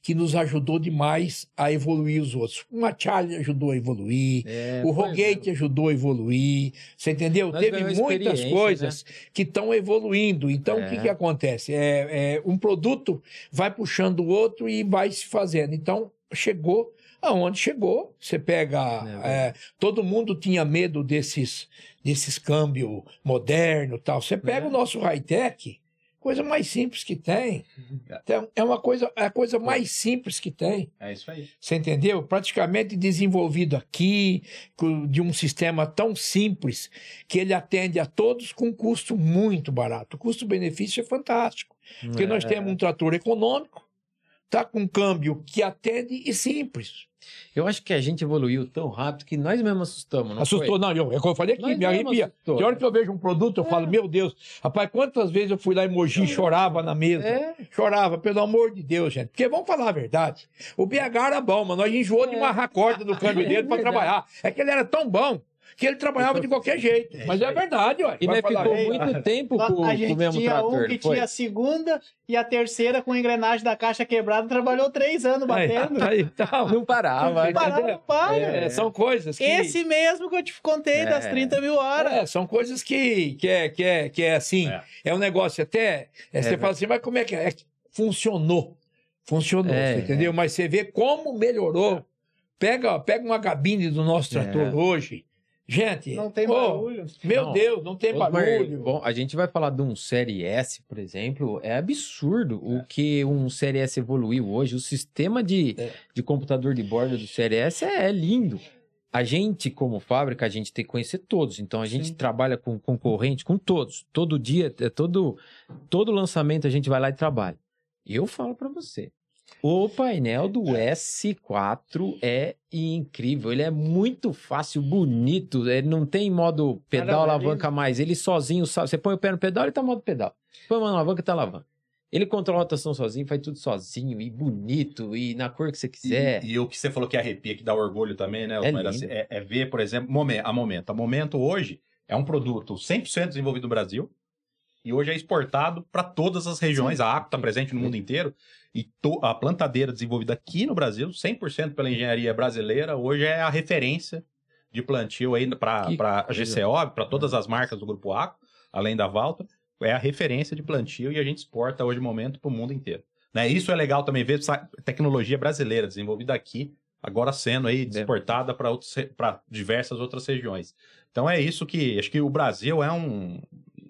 Speaker 3: que nos ajudou demais a evoluir os outros. O Machado ajudou a evoluir,
Speaker 4: É,
Speaker 3: o
Speaker 4: pois
Speaker 3: Roguete ajudou a evoluir, você entendeu?
Speaker 4: Nós
Speaker 3: Teve muitas coisas que estão evoluindo. Então, o que,
Speaker 4: É.
Speaker 3: que acontece? É, é, um produto vai puxando o outro e vai se fazendo. Então, chegou aonde chegou. Você pega.
Speaker 4: É
Speaker 3: é, todo mundo tinha medo desses, desses câmbio moderno e tal. Você pega
Speaker 1: É.
Speaker 3: o nosso high-tech, coisa mais simples que tem.
Speaker 1: É.
Speaker 3: Então, é uma coisa, é a coisa mais simples que tem.
Speaker 1: É isso aí.
Speaker 3: Você entendeu? Praticamente desenvolvido aqui, de um sistema tão simples, que ele atende a todos com um custo muito barato. O custo-benefício é fantástico. Porque nós
Speaker 4: É.
Speaker 3: temos um trator econômico, tá com um câmbio que atende e simples.
Speaker 4: Eu acho que a gente evoluiu tão rápido que nós mesmos assustamos, não
Speaker 3: Assustou,
Speaker 4: foi?
Speaker 3: não, eu, eu falei aqui,
Speaker 4: Nós
Speaker 3: me arrepia.
Speaker 4: assustou.
Speaker 3: Tem hora que eu vejo um produto, eu falo, meu Deus, rapaz, quantas vezes eu fui lá em Mogi e chorava na mesa?
Speaker 4: É,
Speaker 3: Chorava, pelo amor de Deus, gente. Porque vamos falar a verdade. O BH era bom, mas nós enjoou de
Speaker 4: É.
Speaker 3: amarrar corda no câmbio
Speaker 4: É
Speaker 3: dele para trabalhar. É que ele era tão bom que ele trabalhava de qualquer jeito.
Speaker 1: É
Speaker 3: Mas é verdade, ué.
Speaker 4: e
Speaker 3: falar
Speaker 4: ficou
Speaker 3: aí.
Speaker 4: muito tempo com,
Speaker 2: a
Speaker 4: com o
Speaker 2: gente
Speaker 4: mesmo
Speaker 2: tinha
Speaker 4: trator,
Speaker 2: um que
Speaker 4: foi?
Speaker 2: tinha a segunda e a terceira com a engrenagem da caixa quebrada, trabalhou três anos batendo.
Speaker 3: Aí, então,
Speaker 4: Não parava.
Speaker 2: Não parava, não para.
Speaker 3: é, são coisas que...
Speaker 2: Esse mesmo que eu te contei das
Speaker 4: É.
Speaker 2: 30 mil horas.
Speaker 3: É, são coisas que, que, é, que, é, que é assim,
Speaker 1: É.
Speaker 3: é, um negócio até. é, você
Speaker 4: É,
Speaker 3: fala assim, mas como é que é? É Funcionou. Funcionou,
Speaker 4: É,
Speaker 3: você entendeu? Mas você vê como melhorou. Pega, pega uma cabine do nosso trator
Speaker 4: É.
Speaker 3: hoje. Gente,
Speaker 2: Não tem
Speaker 3: pô,
Speaker 2: barulho.
Speaker 3: Meu
Speaker 4: Não.
Speaker 3: Deus, não tem
Speaker 4: Osmar,
Speaker 3: barulho.
Speaker 4: Bom, a gente vai falar de um Série S, por exemplo, é absurdo
Speaker 1: É.
Speaker 4: o que um Série S evoluiu hoje. O sistema de,
Speaker 3: É.
Speaker 4: de computador de bordo do Série S é lindo. A gente, como fábrica, a gente tem que conhecer todos. Então, a gente
Speaker 2: Sim.
Speaker 4: trabalha com concorrente, com todos. Todo dia, é todo, todo lançamento a gente vai lá e trabalha. Eu falo para você, o painel do S4 é incrível. Ele é muito fácil, bonito. Ele não tem modo pedal,
Speaker 2: Maravilha.
Speaker 4: alavanca mais. Ele sozinho sabe. Você põe o pé no pedal, ele tá modo pedal. Põe a mão na alavanca, tá alavanca. Ele controla a rotação sozinho, faz tudo sozinho e bonito e na cor que você quiser.
Speaker 1: E, e o que você falou que arrepia, que dá orgulho também, né?
Speaker 4: É.
Speaker 1: Assim, É, é ver, por exemplo, momen- a Momento. A Momento hoje é um produto 100% desenvolvido no Brasil e hoje é exportado para todas as regiões. A ACO está presente no mundo inteiro e a plantadeira desenvolvida aqui no Brasil, 100% pela engenharia brasileira, hoje é a referência de plantio aí para a. GCO, para todas as marcas do Grupo ACO, além da Valtra, é a referência de plantio e a gente exporta hoje, momento, para o mundo inteiro. Né? Isso é legal também ver essa tecnologia brasileira desenvolvida aqui, agora sendo aí exportada para diversas outras regiões. Então é isso que acho que o Brasil é um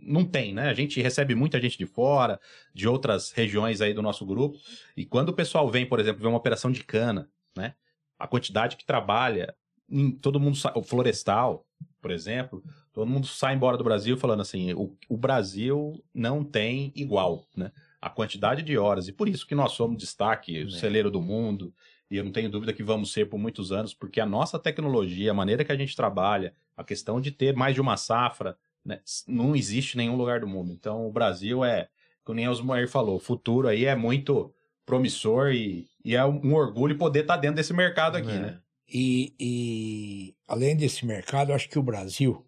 Speaker 1: não tem, né? A gente recebe muita gente de fora, de outras regiões aí do nosso grupo, e quando o pessoal vem, por exemplo, ver uma operação de cana, né? A quantidade que trabalha, em- todo mundo sa- o florestal, por exemplo, todo mundo sai embora do Brasil falando assim, o, o Brasil não tem igual, né? A quantidade de horas, e por isso que nós somos destaque, o
Speaker 4: É.
Speaker 1: celeiro do mundo, e eu não tenho dúvida que vamos ser por muitos anos, porque a nossa tecnologia, a maneira que a gente trabalha, a questão de ter mais de uma safra, né, não existe nenhum lugar do mundo. Então, o Brasil é, como nem o Osmar falou, o futuro aí é muito promissor e, e é um, orgulho poder estar dentro desse mercado aqui,
Speaker 4: É.
Speaker 1: né?
Speaker 3: E, e, além desse mercado, acho que o Brasil,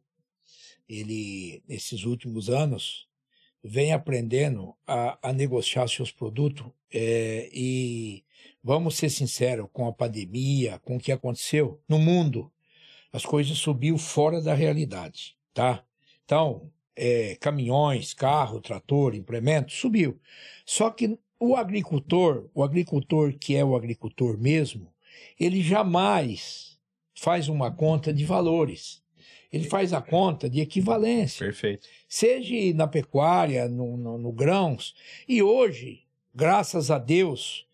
Speaker 3: ele, nesses últimos anos, vem aprendendo a, a negociar seus produtos é, e vamos ser sinceros, com a pandemia, com o que aconteceu no mundo, as coisas subiu fora da realidade, tá? Então, é, caminhões, carro, trator, implemento, subiu. Só que o agricultor, o agricultor que é o agricultor mesmo, ele jamais faz uma conta de valores. Ele faz a conta de equivalência,
Speaker 1: Perfeito.
Speaker 3: seja na pecuária, no, no, no grãos. E hoje, graças a Deus,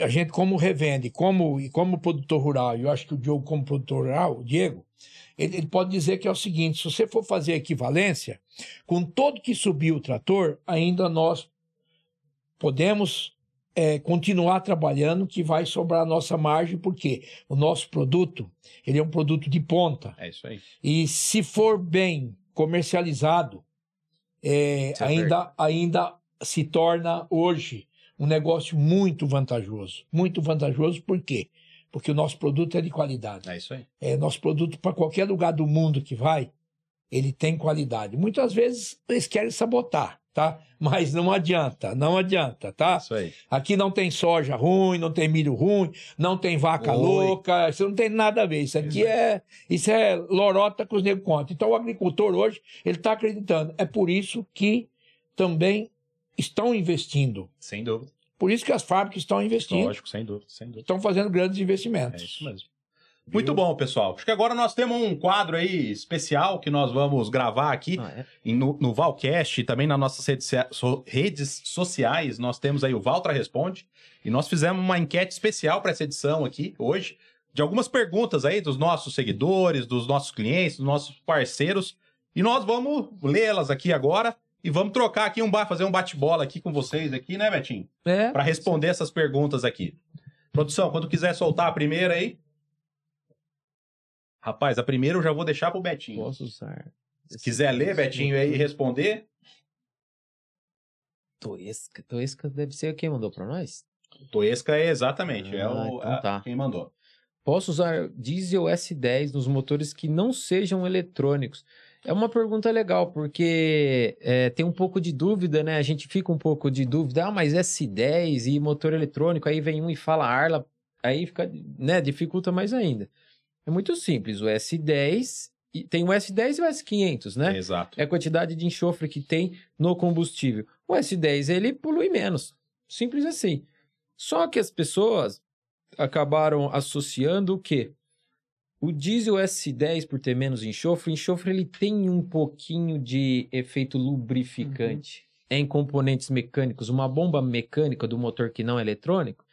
Speaker 3: a gente como revende, como e como produtor rural, eu acho que o Diogo como produtor rural, o Diego, ele, ele pode dizer que é o seguinte, se você for fazer a equivalência, com todo que subiu o trator, ainda nós podemos é, continuar trabalhando que vai sobrar a nossa margem, porque o nosso produto, ele é um produto de ponta.
Speaker 1: É isso aí.
Speaker 3: E se for bem comercializado, é,
Speaker 4: é
Speaker 3: ainda, ainda se torna hoje um negócio muito vantajoso. Muito vantajoso por quê? Porque o nosso produto é de qualidade.
Speaker 1: É isso aí.
Speaker 3: É, nosso produto, para qualquer lugar do mundo que vai, ele tem qualidade. Muitas vezes eles querem sabotar, tá? Mas não adianta, não adianta, tá?
Speaker 1: Isso aí.
Speaker 3: Aqui não tem soja ruim, não tem milho ruim, não tem vaca
Speaker 1: Oi.
Speaker 3: louca, isso não tem nada a ver. Isso aqui é, isso é lorota que os negros contam. Então o agricultor hoje, ele está acreditando. É por isso que também estão investindo.
Speaker 1: Sem dúvida.
Speaker 3: Por isso que as fábricas estão investindo,
Speaker 1: Lógico, sem dúvida, sem dúvida.
Speaker 3: estão fazendo grandes
Speaker 1: É
Speaker 3: investimentos.
Speaker 1: isso mesmo. Muito bom, pessoal. Acho que agora nós temos um quadro aí especial que nós vamos gravar aqui
Speaker 4: Ah, é?
Speaker 1: no, no Valcast e também nas nossas redes, so- redes sociais. Nós temos aí o Valtra Responde e nós fizemos uma enquete especial para essa edição aqui hoje de algumas perguntas aí dos nossos seguidores, dos nossos clientes, dos nossos parceiros e nós vamos lê-las aqui agora e vamos trocar aqui um fazer um bate-bola aqui com vocês aqui, né, Betinho?
Speaker 4: É.
Speaker 1: Para responder essas perguntas aqui. Produção, quando quiser soltar a primeira aí. Rapaz, a primeira eu já vou deixar pro Betinho.
Speaker 4: Posso usar.
Speaker 1: Se quiser ler, Betinho, aí e responder.
Speaker 4: Toesca. Toesca deve ser quem mandou pra nós?
Speaker 1: Toesca é exatamente, é
Speaker 4: Ah,
Speaker 1: o,
Speaker 4: então
Speaker 1: a-
Speaker 4: tá.
Speaker 1: quem mandou.
Speaker 4: Posso usar diesel S10 nos motores que não sejam eletrônicos? É uma pergunta legal, porque é, tem um pouco de dúvida, né? A gente fica um pouco de dúvida, ah, mas S10 e motor eletrônico, aí vem um e fala Arla, aí fica, né? Dificulta mais ainda. É muito simples, o S10, e tem o S10 e o S500, né?
Speaker 1: Exato.
Speaker 4: é a quantidade de enxofre que tem no combustível. O S10 ele polui menos, simples assim. Só que as pessoas acabaram associando o quê? O diesel S10 por ter menos enxofre, o enxofre ele tem um pouquinho de efeito lubrificante em componentes mecânicos. Uma bomba mecânica do motor que não é eletrônico,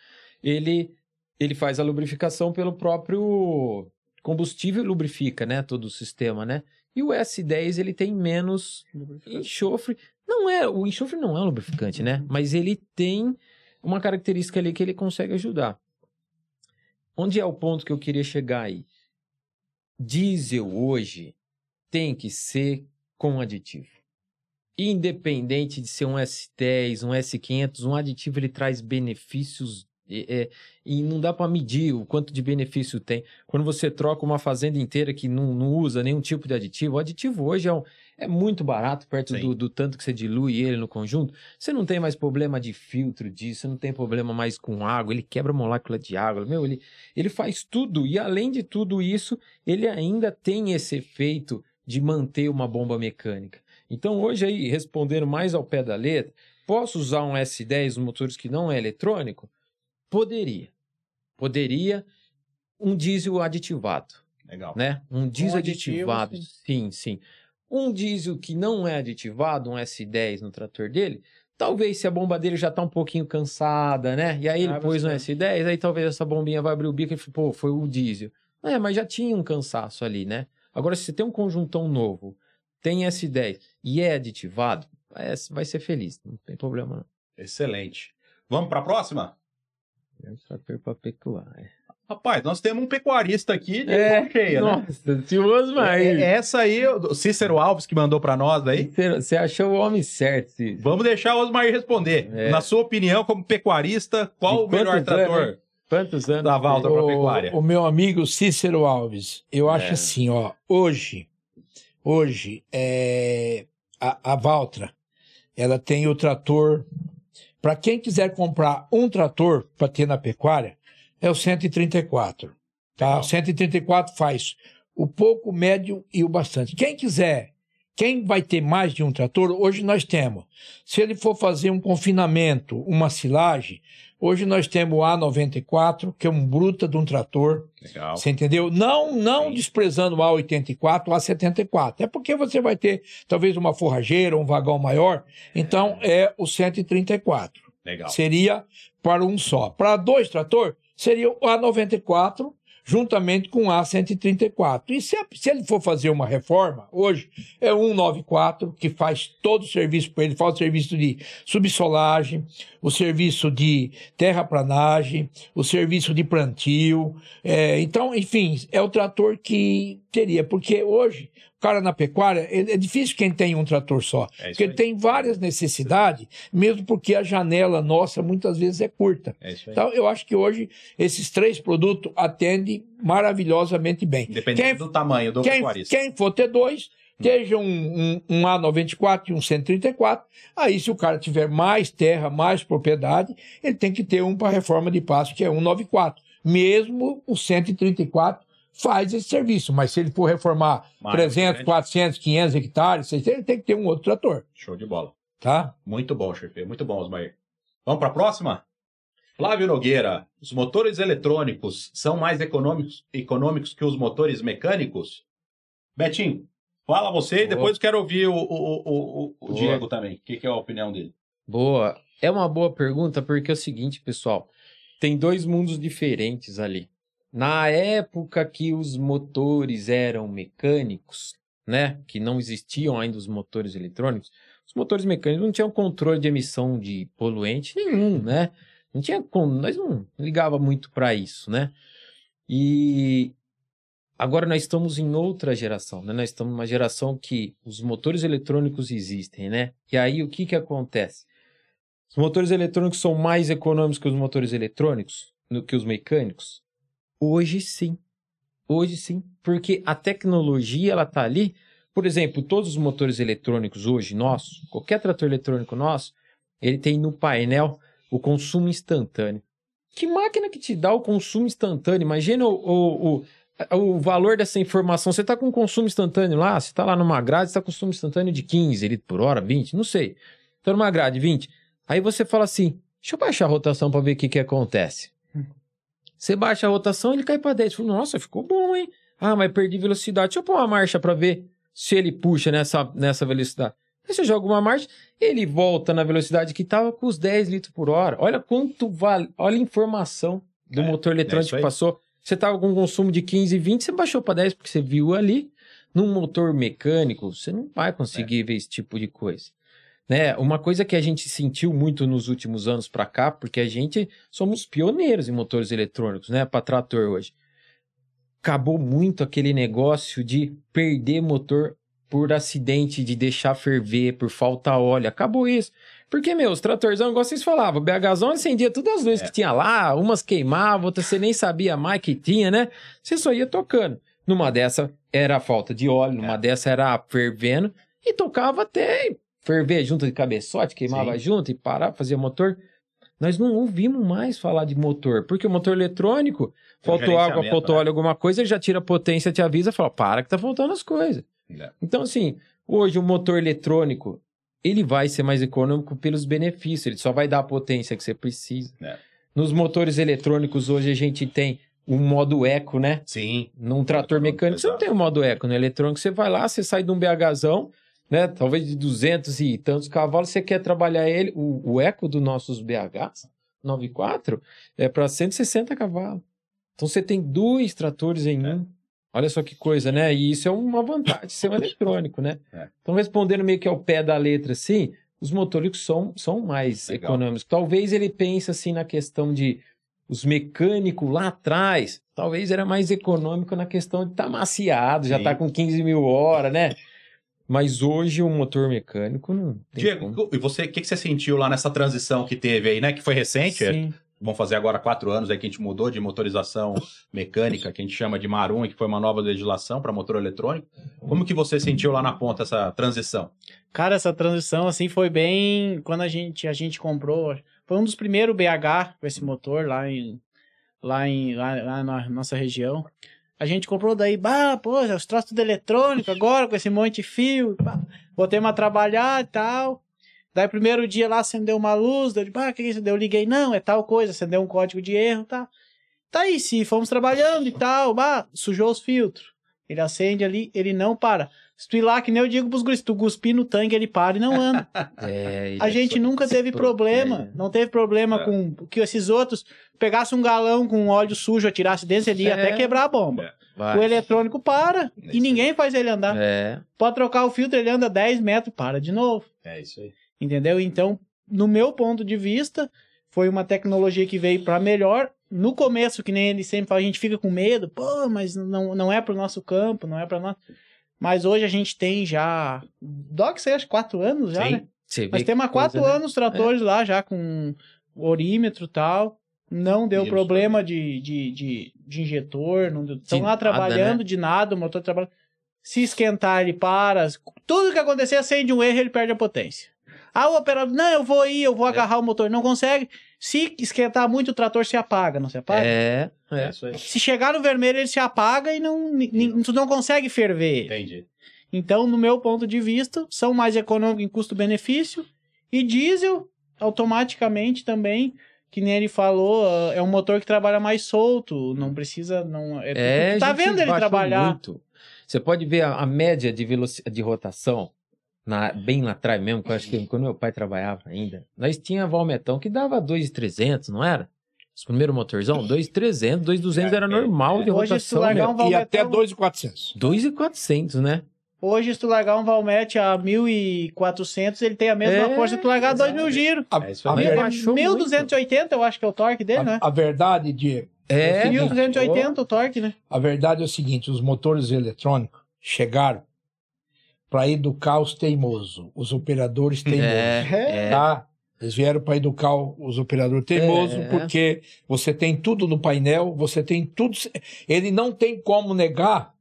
Speaker 4: ele ele faz a lubrificação pelo próprio combustível e lubrifica, né, todo o sistema, né? E o S10 ele tem menos enxofre. Não é, o enxofre não é um lubrificante, né? Mas ele tem uma característica ali que ele consegue ajudar. Onde é o ponto que eu queria chegar aí? Diesel hoje tem que ser com aditivo. Independente de ser um S10, um S500, um aditivo ele traz benefícios é, e não dá para medir o quanto de benefício tem. Quando você troca uma fazenda inteira que não, não usa nenhum tipo de aditivo, o aditivo hoje é, um- é muito barato perto
Speaker 1: Sim.
Speaker 4: do, do tanto que você dilui ele no conjunto. Você não tem mais problema de filtro disso, você não tem problema mais com água, ele quebra molécula de água, meu, ele, ele faz tudo. E além de tudo isso, ele ainda tem esse efeito de manter uma bomba mecânica. Então, hoje aí, respondendo mais ao pé da letra, posso usar um S10 nos motores que não é eletrônico? Poderia. Poderia um diesel aditivado,
Speaker 1: Legal.
Speaker 4: né? Um diesel
Speaker 2: aditivo,
Speaker 4: aditivado, sim, sim. Um diesel que não é aditivado, um S10 no trator dele, talvez se a bomba dele já tá um pouquinho cansada, né? E aí ele
Speaker 2: Ah,
Speaker 4: pôs
Speaker 2: você-
Speaker 4: S10, aí talvez essa bombinha vai abrir o bico e fala, pô, foi o diesel. É, mas já tinha um cansaço ali, né? Agora, se você tem um conjuntão novo, tem S10 e é aditivado, é, vai ser feliz, não tem problema não.
Speaker 1: Excelente. Vamos para a próxima?
Speaker 4: É um trator pra pecuária.
Speaker 1: Rapaz, nós temos um pecuarista aqui de
Speaker 4: É,
Speaker 1: cheia, né?
Speaker 4: Nossa, ansioso, mas...
Speaker 1: É- Essa aí, o Cícero Alves que mandou para nós aí.
Speaker 4: Você achou o homem certo, Cícero.
Speaker 1: Vamos deixar o Osmar responder.
Speaker 4: É.
Speaker 1: Na sua opinião, como pecuarista, qual o melhor
Speaker 4: anos,
Speaker 1: trator
Speaker 4: hein? Quantos anos?
Speaker 1: da Valtra para pecuária?
Speaker 3: o meu amigo Cícero Alves, eu acho
Speaker 4: É.
Speaker 3: assim, ó, hoje, hoje, é, a, a Valtra, ela tem o trator, para quem quiser comprar um trator para ter na pecuária, é o 134, tá? O 134 faz o pouco, o médio e o bastante. Quem quiser quem vai ter mais de um trator, hoje nós temos. Se ele for fazer um confinamento, uma silagem, hoje nós temos o A94, que é um bruta de um trator.
Speaker 1: Legal.
Speaker 3: Você entendeu? Não, não
Speaker 1: Sim.
Speaker 3: desprezando o A84, o A74. É porque você vai ter talvez uma forrageira, um vagão maior. Então é o 134.
Speaker 1: Legal.
Speaker 3: Seria para um só. Para dois trator, seria o A94 juntamente com o A134. E se, se ele for fazer uma reforma, hoje é o 194, que faz todo o serviço para ele, faz o serviço de subsolagem, o serviço de terraplanagem, o serviço de plantio. É, então, enfim, é o trator que teria, porque hoje, cara na pecuária, é, difícil quem tem um trator só,
Speaker 1: É
Speaker 3: porque ele
Speaker 1: aí.
Speaker 3: tem várias necessidades, mesmo porque a janela nossa muitas vezes é curta.
Speaker 1: É.
Speaker 3: Então, eu acho que hoje esses três produtos atendem maravilhosamente bem.
Speaker 1: Independente
Speaker 3: Quem,
Speaker 1: do tamanho do
Speaker 3: quem,
Speaker 1: pecuarista.
Speaker 3: quem for ter dois, esteja um, um, um A94 e um 134. Aí, se o cara tiver mais terra, mais propriedade, ele tem que ter um para reforma de pasto, que é 194. Mesmo o 134 faz esse serviço, mas se ele for reformar
Speaker 1: Mais
Speaker 3: 300,
Speaker 1: grande.
Speaker 3: 400, 500 hectares, 600, ele tem que ter um outro trator,
Speaker 1: Show de bola.
Speaker 3: tá?
Speaker 1: Muito bom, chefe. Muito bom, Osmair. Vamos para a próxima? Flávio Nogueira, os motores eletrônicos são mais econômicos, econômicos que os motores mecânicos? Betinho, fala você e
Speaker 4: Boa.
Speaker 1: depois eu quero ouvir o, o, o, o-. Diego também. O que, que é a opinião dele?
Speaker 4: Boa. É uma boa pergunta porque é o seguinte, pessoal. Tem dois mundos diferentes ali. Na época que os motores eram mecânicos, né? Que não existiam ainda os motores eletrônicos, os motores mecânicos não tinham controle de emissão de poluente nenhum, né? Não tinha como, nós não ligava muito para isso, né? E agora nós estamos em outra geração, né? Nós estamos numa geração que os motores eletrônicos existem, né? E aí o que que acontece? Os motores eletrônicos são mais econômicos que os motores eletrônicos, do que os mecânicos? Hoje sim. Hoje sim, porque a tecnologia ela tá ali. Por exemplo, todos os motores eletrônicos hoje nossos, qualquer trator eletrônico nosso, ele tem no painel o consumo instantâneo. Que máquina que te dá o consumo instantâneo? Imagina o, o, o, o valor dessa informação. Você está com consumo instantâneo lá, você está lá numa grade, está com consumo instantâneo de 15 litros por hora, 20, não sei. Está numa grade, 20. Aí você fala assim: deixa eu baixar a rotação para ver o que, que acontece. Você baixa a rotação, ele cai para 10. Fala, Nossa, ficou bom, hein? Ah, mas perdi velocidade. Deixa eu pôr uma marcha para ver se ele puxa nessa, nessa velocidade. Aí você joga uma marcha, ele volta na velocidade que estava com os 10 litros por hora. Olha quanto vale. Olha a informação do
Speaker 1: É,
Speaker 4: motor
Speaker 1: é
Speaker 4: eletrônico
Speaker 1: aí.
Speaker 4: que passou. Você estava com um consumo de 15, 20, você baixou para 10 porque você viu ali. Num motor mecânico, você não vai conseguir ver esse tipo de coisa. Né? Uma coisa que a gente sentiu muito nos últimos anos para cá, porque a gente somos pioneiros em motores eletrônicos, né, para trator hoje. Acabou muito aquele negócio de perder motor por acidente, de deixar ferver, por falta óleo. Acabou isso. Porque, meu, os tratorzão, igual vocês falavam, o BHzão acendia todas as luzes
Speaker 1: É.
Speaker 4: que tinha lá, umas queimavam, outras você nem sabia mais que tinha, né? Você só ia tocando. Numa dessa era a falta de óleo, numa
Speaker 1: É.
Speaker 4: dessa era fervendo, e tocava até ferver junto de cabeçote, queimava
Speaker 1: Sim.
Speaker 4: junto e parava, fazia motor. Nós não ouvimos mais falar de motor, porque o motor eletrônico,
Speaker 1: um
Speaker 4: faltou água,
Speaker 1: gerenciamento,
Speaker 4: faltou
Speaker 1: né?
Speaker 4: óleo, alguma coisa, ele já tira a potência, te avisa, fala, para que tá faltando as coisas.
Speaker 1: É.
Speaker 4: Então, assim, hoje o motor eletrônico, ele vai ser mais econômico pelos benefícios, ele só vai dar a potência que você precisa.
Speaker 1: É.
Speaker 4: Nos motores eletrônicos, hoje a gente tem o modo eco, né?
Speaker 1: Sim.
Speaker 4: Num trator mecânico, você não
Speaker 1: exato.
Speaker 4: tem o modo eco. No eletrônico, você vai lá, você sai de um BHzão, né? Talvez de 200 e tantos cavalos, você quer trabalhar ele. O, o eco dos nossos BHs, 94, é para 160 cavalos. Então você tem dois tratores em
Speaker 1: É.
Speaker 4: um. Olha só que coisa, né? E isso é uma vantagem de ser um eletrônico, né?
Speaker 1: É.
Speaker 4: Então, respondendo meio que ao pé da letra, assim, os motóricos são, são mais
Speaker 1: Legal.
Speaker 4: econômicos. Talvez ele pense assim na questão de os mecânicos lá atrás, talvez era mais econômico na questão de estar maciado, já
Speaker 1: Sim.
Speaker 4: tá com 15 mil horas, né? Mas hoje o motor mecânico não tem como.
Speaker 1: Diego, e você, o que, que você sentiu lá nessa transição que teve aí, né? Que foi recente, é,
Speaker 2: Sim.
Speaker 1: vão fazer agora quatro anos aí que a gente mudou de motorização mecânica, que a gente chama de Marum, e que foi uma nova legislação para motor eletrônico. Como que você sentiu lá na ponta essa transição?
Speaker 2: Cara, essa transição assim foi bem quando a gente a gente comprou, foi um dos primeiros BH com esse motor lá em lá em lá, lá na nossa região. A gente comprou daí, bah, pô, os troços tudo eletrônico agora, com esse monte de fio. Botei a trabalhar e tal. Daí, primeiro dia lá, acendeu uma luz. Daí, bah, que isso? Daí eu liguei, não, é tal coisa, acendeu um código de erro, tá? Tá aí, se fomos trabalhando e tal, bah, sujou os filtros. Ele acende ali, ele não para. Se tu ir lá, que nem eu digo pros guris, tu cuspir no tanque, ele para e não anda.
Speaker 4: É,
Speaker 2: A gente nunca teve problema,
Speaker 4: É.
Speaker 2: não teve problema
Speaker 1: É.
Speaker 2: com que esses outros pegasse um galão com óleo sujo, atirasse dentro, ele ia
Speaker 4: É.
Speaker 2: até quebrar a bomba.
Speaker 1: É.
Speaker 2: O eletrônico para
Speaker 1: É
Speaker 2: e ninguém faz ele andar.
Speaker 4: É.
Speaker 2: Pode trocar o filtro, ele anda 10 metros, para de novo.
Speaker 1: É isso aí.
Speaker 2: Entendeu? Então, no meu ponto de vista, foi uma tecnologia que veio para melhor. No começo, que nem ele sempre fala, a gente fica com medo, pô, mas não, não é pro nosso campo, não é para nós. Mas hoje a gente tem já. Doc, você acha quatro anos já,
Speaker 1: Sim.
Speaker 2: né?
Speaker 4: Você
Speaker 2: Mas temos há
Speaker 4: coisa,
Speaker 2: quatro
Speaker 4: né?
Speaker 2: anos tratores lá já com orímetro e tal. Não deu problema de, de, de, de injetor. Não deu... Estão lá
Speaker 4: nada,
Speaker 2: trabalhando
Speaker 4: né?
Speaker 2: de nada, o motor trabalhando. Se esquentar, ele para. Tudo que acontecer, acende um erro, ele perde a potência. Ah, o operador, não, eu vou ir, eu vou
Speaker 4: É.
Speaker 2: agarrar o motor. Não consegue. Se esquentar muito, o trator se apaga, não se apaga?
Speaker 4: É,
Speaker 1: É
Speaker 4: é.
Speaker 1: isso aí.
Speaker 2: Se chegar no vermelho, ele se apaga e não, tu não consegue ferver.
Speaker 1: Entendi.
Speaker 2: Então, no meu ponto de vista, são mais econômicos em custo-benefício. E diesel, automaticamente também, que nem ele falou, ah, é um motor que trabalha mais solto. Não precisa. Não, é,
Speaker 4: É,
Speaker 2: tu tá vendo ele trabalhar.
Speaker 4: Muito. Você pode ver a, a média de, de rotação, na, bem lá atrás mesmo, que eu acho que quando meu pai trabalhava ainda, nós tinha Valmetão que dava 2,300, não era? Os primeiros motorzão, 2,300, 2,200
Speaker 1: É,
Speaker 4: era
Speaker 1: é,
Speaker 4: normal
Speaker 1: é.
Speaker 4: de
Speaker 2: Hoje, se tu
Speaker 4: rotação.
Speaker 2: largar
Speaker 4: meu.
Speaker 2: um
Speaker 3: E até
Speaker 2: Valmetão-
Speaker 3: 2,400.
Speaker 4: 2,400, né?
Speaker 2: Hoje, se tu largar um Valmet a 1.400, ele tem a mesma
Speaker 4: É,
Speaker 2: força que tu largar 2 mil
Speaker 1: exato.
Speaker 2: giros.
Speaker 3: A,
Speaker 1: É isso
Speaker 3: a
Speaker 4: baixou
Speaker 2: 1.280, eu acho que é o torque dele, né?
Speaker 3: a- a verdade, Diego,
Speaker 4: É,
Speaker 3: seguinte,
Speaker 2: 1.280 o torque, né?
Speaker 3: a verdade é o seguinte: os motores eletrônicos chegaram para educar os teimosos, os operadores teimosos.
Speaker 4: é, é.
Speaker 3: Tá? Eles vieram para educar os operadores teimosos,
Speaker 4: É.
Speaker 3: porque você tem tudo no painel, você tem tudo. Ele não tem como negar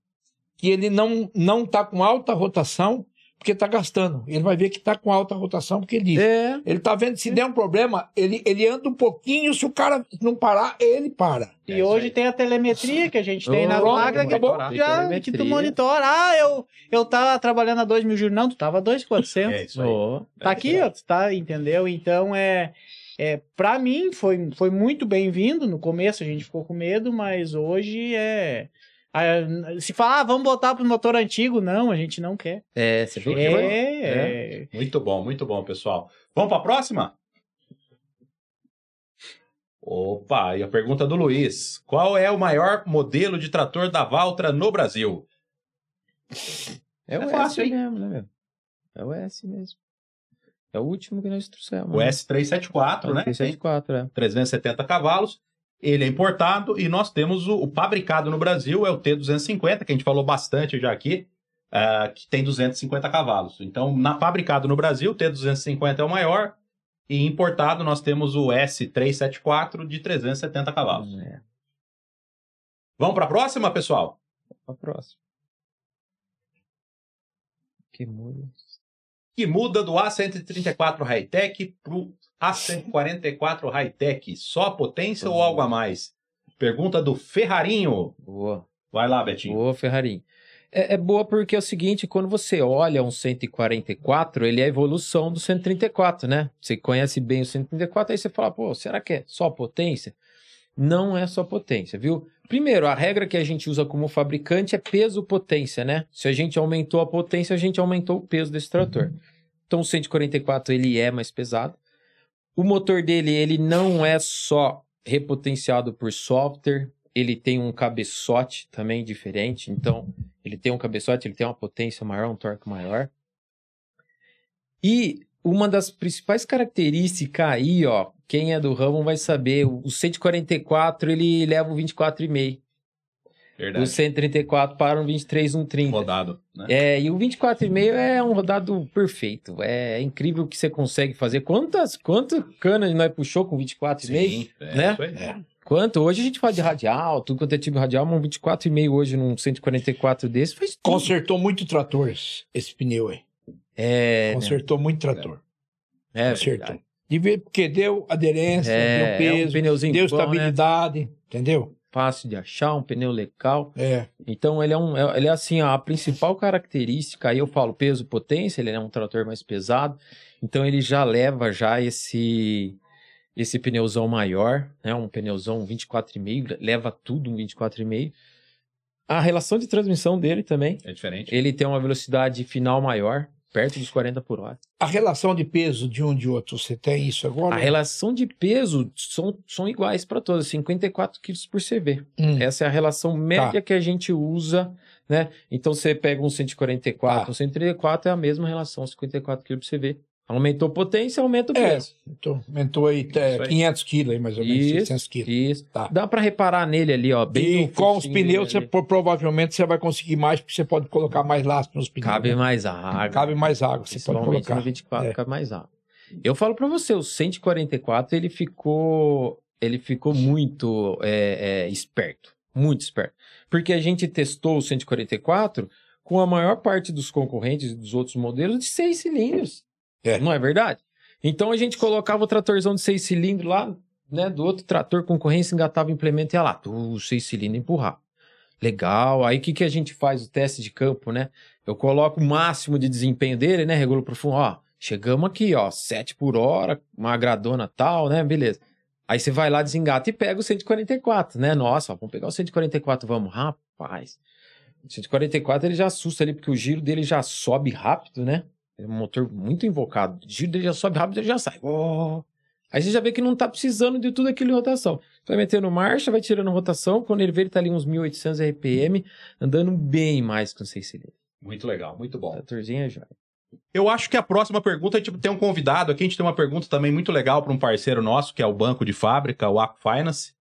Speaker 3: que ele não não está com alta rotação, porque está gastando. Ele vai ver que está com alta rotação, porque ele diz.
Speaker 4: É,
Speaker 3: Ele está vendo, se der um problema, ele, ele anda um pouquinho, se o cara não parar, ele para.
Speaker 2: E
Speaker 1: É
Speaker 2: hoje
Speaker 1: aí.
Speaker 2: tem a telemetria que a gente tem
Speaker 3: Pronto,
Speaker 2: máquinas que,
Speaker 3: acabou.
Speaker 2: tu já, que tu monitora. Ah, eu, eu tava trabalhando a 2 mil giros. Não, tu tava a 2.400.
Speaker 1: É isso aí.
Speaker 4: ó.
Speaker 2: Tá aqui, ó, tá, entendeu? Então é, é para mim foi, foi muito bem-vindo. No começo a gente ficou com medo, mas hoje é se falar, ah, vamos botar pro motor antigo, não, a gente não quer.
Speaker 4: É, você viu que
Speaker 2: É, é.
Speaker 1: Muito bom, muito bom, pessoal. Vamos para a próxima? Opa, e a pergunta do Luiz. Qual é o maior modelo de trator da Valtra no Brasil?
Speaker 4: É o
Speaker 1: É
Speaker 4: S
Speaker 1: fácil, hein?
Speaker 4: mesmo, né, meu? É o S mesmo. É o último que nós trouxemos.
Speaker 1: O S374, né? Tem
Speaker 4: 374, é.
Speaker 1: 370 cavalos. Ele é importado e nós temos o, o fabricado no Brasil, é o T250, que a gente falou bastante já aqui, ah, que tem 250 cavalos. Então, na fabricado no Brasil, o T250 é o maior, e importado nós temos o S374 de 370 cavalos.
Speaker 4: É.
Speaker 1: Vamos para a próxima, pessoal?
Speaker 4: A próxima. Que muda.
Speaker 1: Que muda do A134 Hightech para o A144 Hightech? Só a potência ou algo a mais? Pergunta do Ferrarinho.
Speaker 4: Boa.
Speaker 1: Vai lá, Betinho.
Speaker 4: Boa, Ferrarim. É, é boa porque é o seguinte, quando você olha um 144, ele é a evolução do 134, né? Você conhece bem o 134, aí você fala, pô, será que é só potência? Não é só potência, viu? Primeiro, a regra que a gente usa como fabricante é peso-potência, né? Se a gente aumentou a potência, a gente aumentou o peso desse trator. Então, o 144, ele é mais pesado. O motor dele, ele não é só repotenciado por software, ele tem um cabeçote também diferente, então ele tem um cabeçote, ele tem uma potência maior, um torque maior. E uma das principais características aí, ó, quem é do ramo vai saber, o 144 ele leva um 24,5. O
Speaker 1: Verdade.
Speaker 4: 134 para um 23,130.
Speaker 1: Rodado. Né?
Speaker 4: É, e o 24,5 é um rodado perfeito. É incrível o que você consegue fazer. Quantas, quantas canas nós puxou com 24,5?
Speaker 1: Sim, é
Speaker 4: né?
Speaker 1: isso aí.
Speaker 4: Quanto? Hoje a gente fala de radial, tudo quanto é tipo de radial, mas um 24,5 hoje num 144 desse faz tudo.
Speaker 3: Consertou muito tratores, esse pneu aí.
Speaker 4: É, né?
Speaker 3: Consertou muito trator.
Speaker 4: é
Speaker 3: Consertou.
Speaker 4: verdade.
Speaker 3: De ver, porque deu aderença,
Speaker 4: É,
Speaker 3: deu
Speaker 4: é um
Speaker 3: peso, deu
Speaker 4: bom, né?
Speaker 3: estabilidade, entendeu?
Speaker 4: Fácil de achar, um pneu legal.
Speaker 3: É.
Speaker 4: Então ele é um, é- ele é assim, a principal característica, aí eu falo peso, potência, ele é um trator mais pesado, então ele já leva já esse esse pneuzão maior, né, um pneuzão 24,5, leva tudo um 24,5. A relação de transmissão dele também,
Speaker 1: É diferente.
Speaker 4: ele tem uma velocidade final maior, perto dos 40 por hora.
Speaker 3: A relação de peso de um de outro, você tem isso agora?
Speaker 4: A relação de peso são, são iguais para todos, 54 quilos por CV.
Speaker 3: Hum.
Speaker 4: Essa é a relação média que a gente usa, né? Então você pega um 144,
Speaker 3: Tá.
Speaker 4: um 134 é a mesma relação, 54 kg por CV. Aumentou potência, aumenta o
Speaker 3: É. Então, aumentou aí, é,
Speaker 4: aí.
Speaker 3: 500 quilos, mais ou menos,
Speaker 4: Isso,
Speaker 3: 600 quilos.
Speaker 4: Isso.
Speaker 3: Tá.
Speaker 4: Dá para reparar nele ali, ó, bem
Speaker 3: E com os pneus, você, provavelmente você vai conseguir mais, porque você pode colocar mais lastro nos pneus.
Speaker 4: Cabe
Speaker 3: né?
Speaker 4: mais água.
Speaker 3: Cabe mais água, você pode colocar.
Speaker 4: no 24
Speaker 3: É.
Speaker 4: cabe mais água. Eu falo para você, o 144 ele ficou, ele ficou muito é, é, esperto, muito esperto, porque a gente testou o 144 com a maior parte dos concorrentes dos outros modelos de seis cilindros,
Speaker 3: É.
Speaker 4: não é verdade? Então a gente colocava o tratorzão de seis cilindros lá, né, do outro trator concorrência engatava o implemento e ia lá, tu, seis cilindros empurrar. Legal. Aí o que, que a gente faz? O teste de campo, né? Eu coloco o máximo de desempenho dele, né? Regulo profundo. Ó, chegamos aqui, ó, 7 por hora, uma gradona tal, né? Beleza. Aí você vai lá, desengata e pega o 144, né? Nossa, ó, vamos pegar o 144, vamos. Rapaz, o 144 ele já assusta ali, porque o giro dele já sobe rápido, né? É um motor muito invocado. O giro dele já sobe rápido, ele já sai. Oh. Aí você já vê que não tá precisando de tudo aquilo em rotação. Vai metendo marcha, vai tirando rotação. Quando ele vê, ele tá ali uns 1.800 RPM, andando bem mais que um 6 cilindros.
Speaker 1: Muito legal, muito bom.
Speaker 4: Tratorzinho é jóia.
Speaker 1: Eu acho que a próxima pergunta, a gente tem um convidado aqui, a gente tem uma pergunta também muito legal para um parceiro nosso, que é o Banco de Fábrica, o Aqua Finance.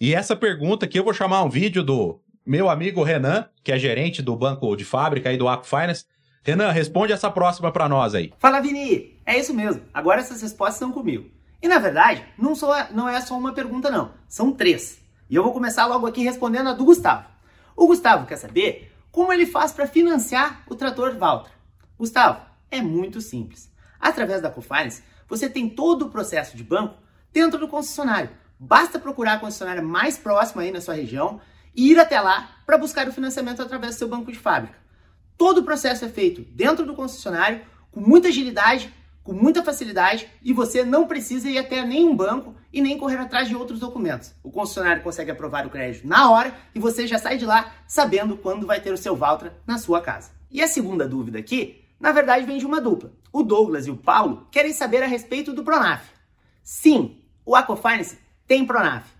Speaker 1: E essa pergunta aqui eu vou chamar um vídeo do meu amigo Renan, que é gerente do Banco de Fábrica aí do Aqua Finance. Renan, responde essa próxima para nós aí.
Speaker 5: Fala Vini, é isso mesmo. Agora essas respostas são comigo. E na verdade, não, só, não é só uma pergunta não, são três. E eu vou começar logo aqui respondendo a do Gustavo. O Gustavo quer saber como ele faz para financiar o trator Valtra. Gustavo, é muito simples. Através da Cofinance, você tem todo o processo de banco dentro do concessionário. Basta procurar a concessionária mais próxima aí na sua região e ir até lá para buscar o financiamento através do seu banco de fábrica. Todo o processo é feito dentro do concessionário, com muita agilidade, com muita facilidade, e você não precisa ir até nenhum banco e nem correr atrás de outros documentos. O concessionário consegue aprovar o crédito na hora e você já sai de lá sabendo quando vai ter o seu Valtra na sua casa. E a segunda dúvida aqui, na verdade, vem de uma dupla. O Douglas e o Paulo querem saber a respeito do Pronaf. Sim, o Aquafinance tem Pronaf.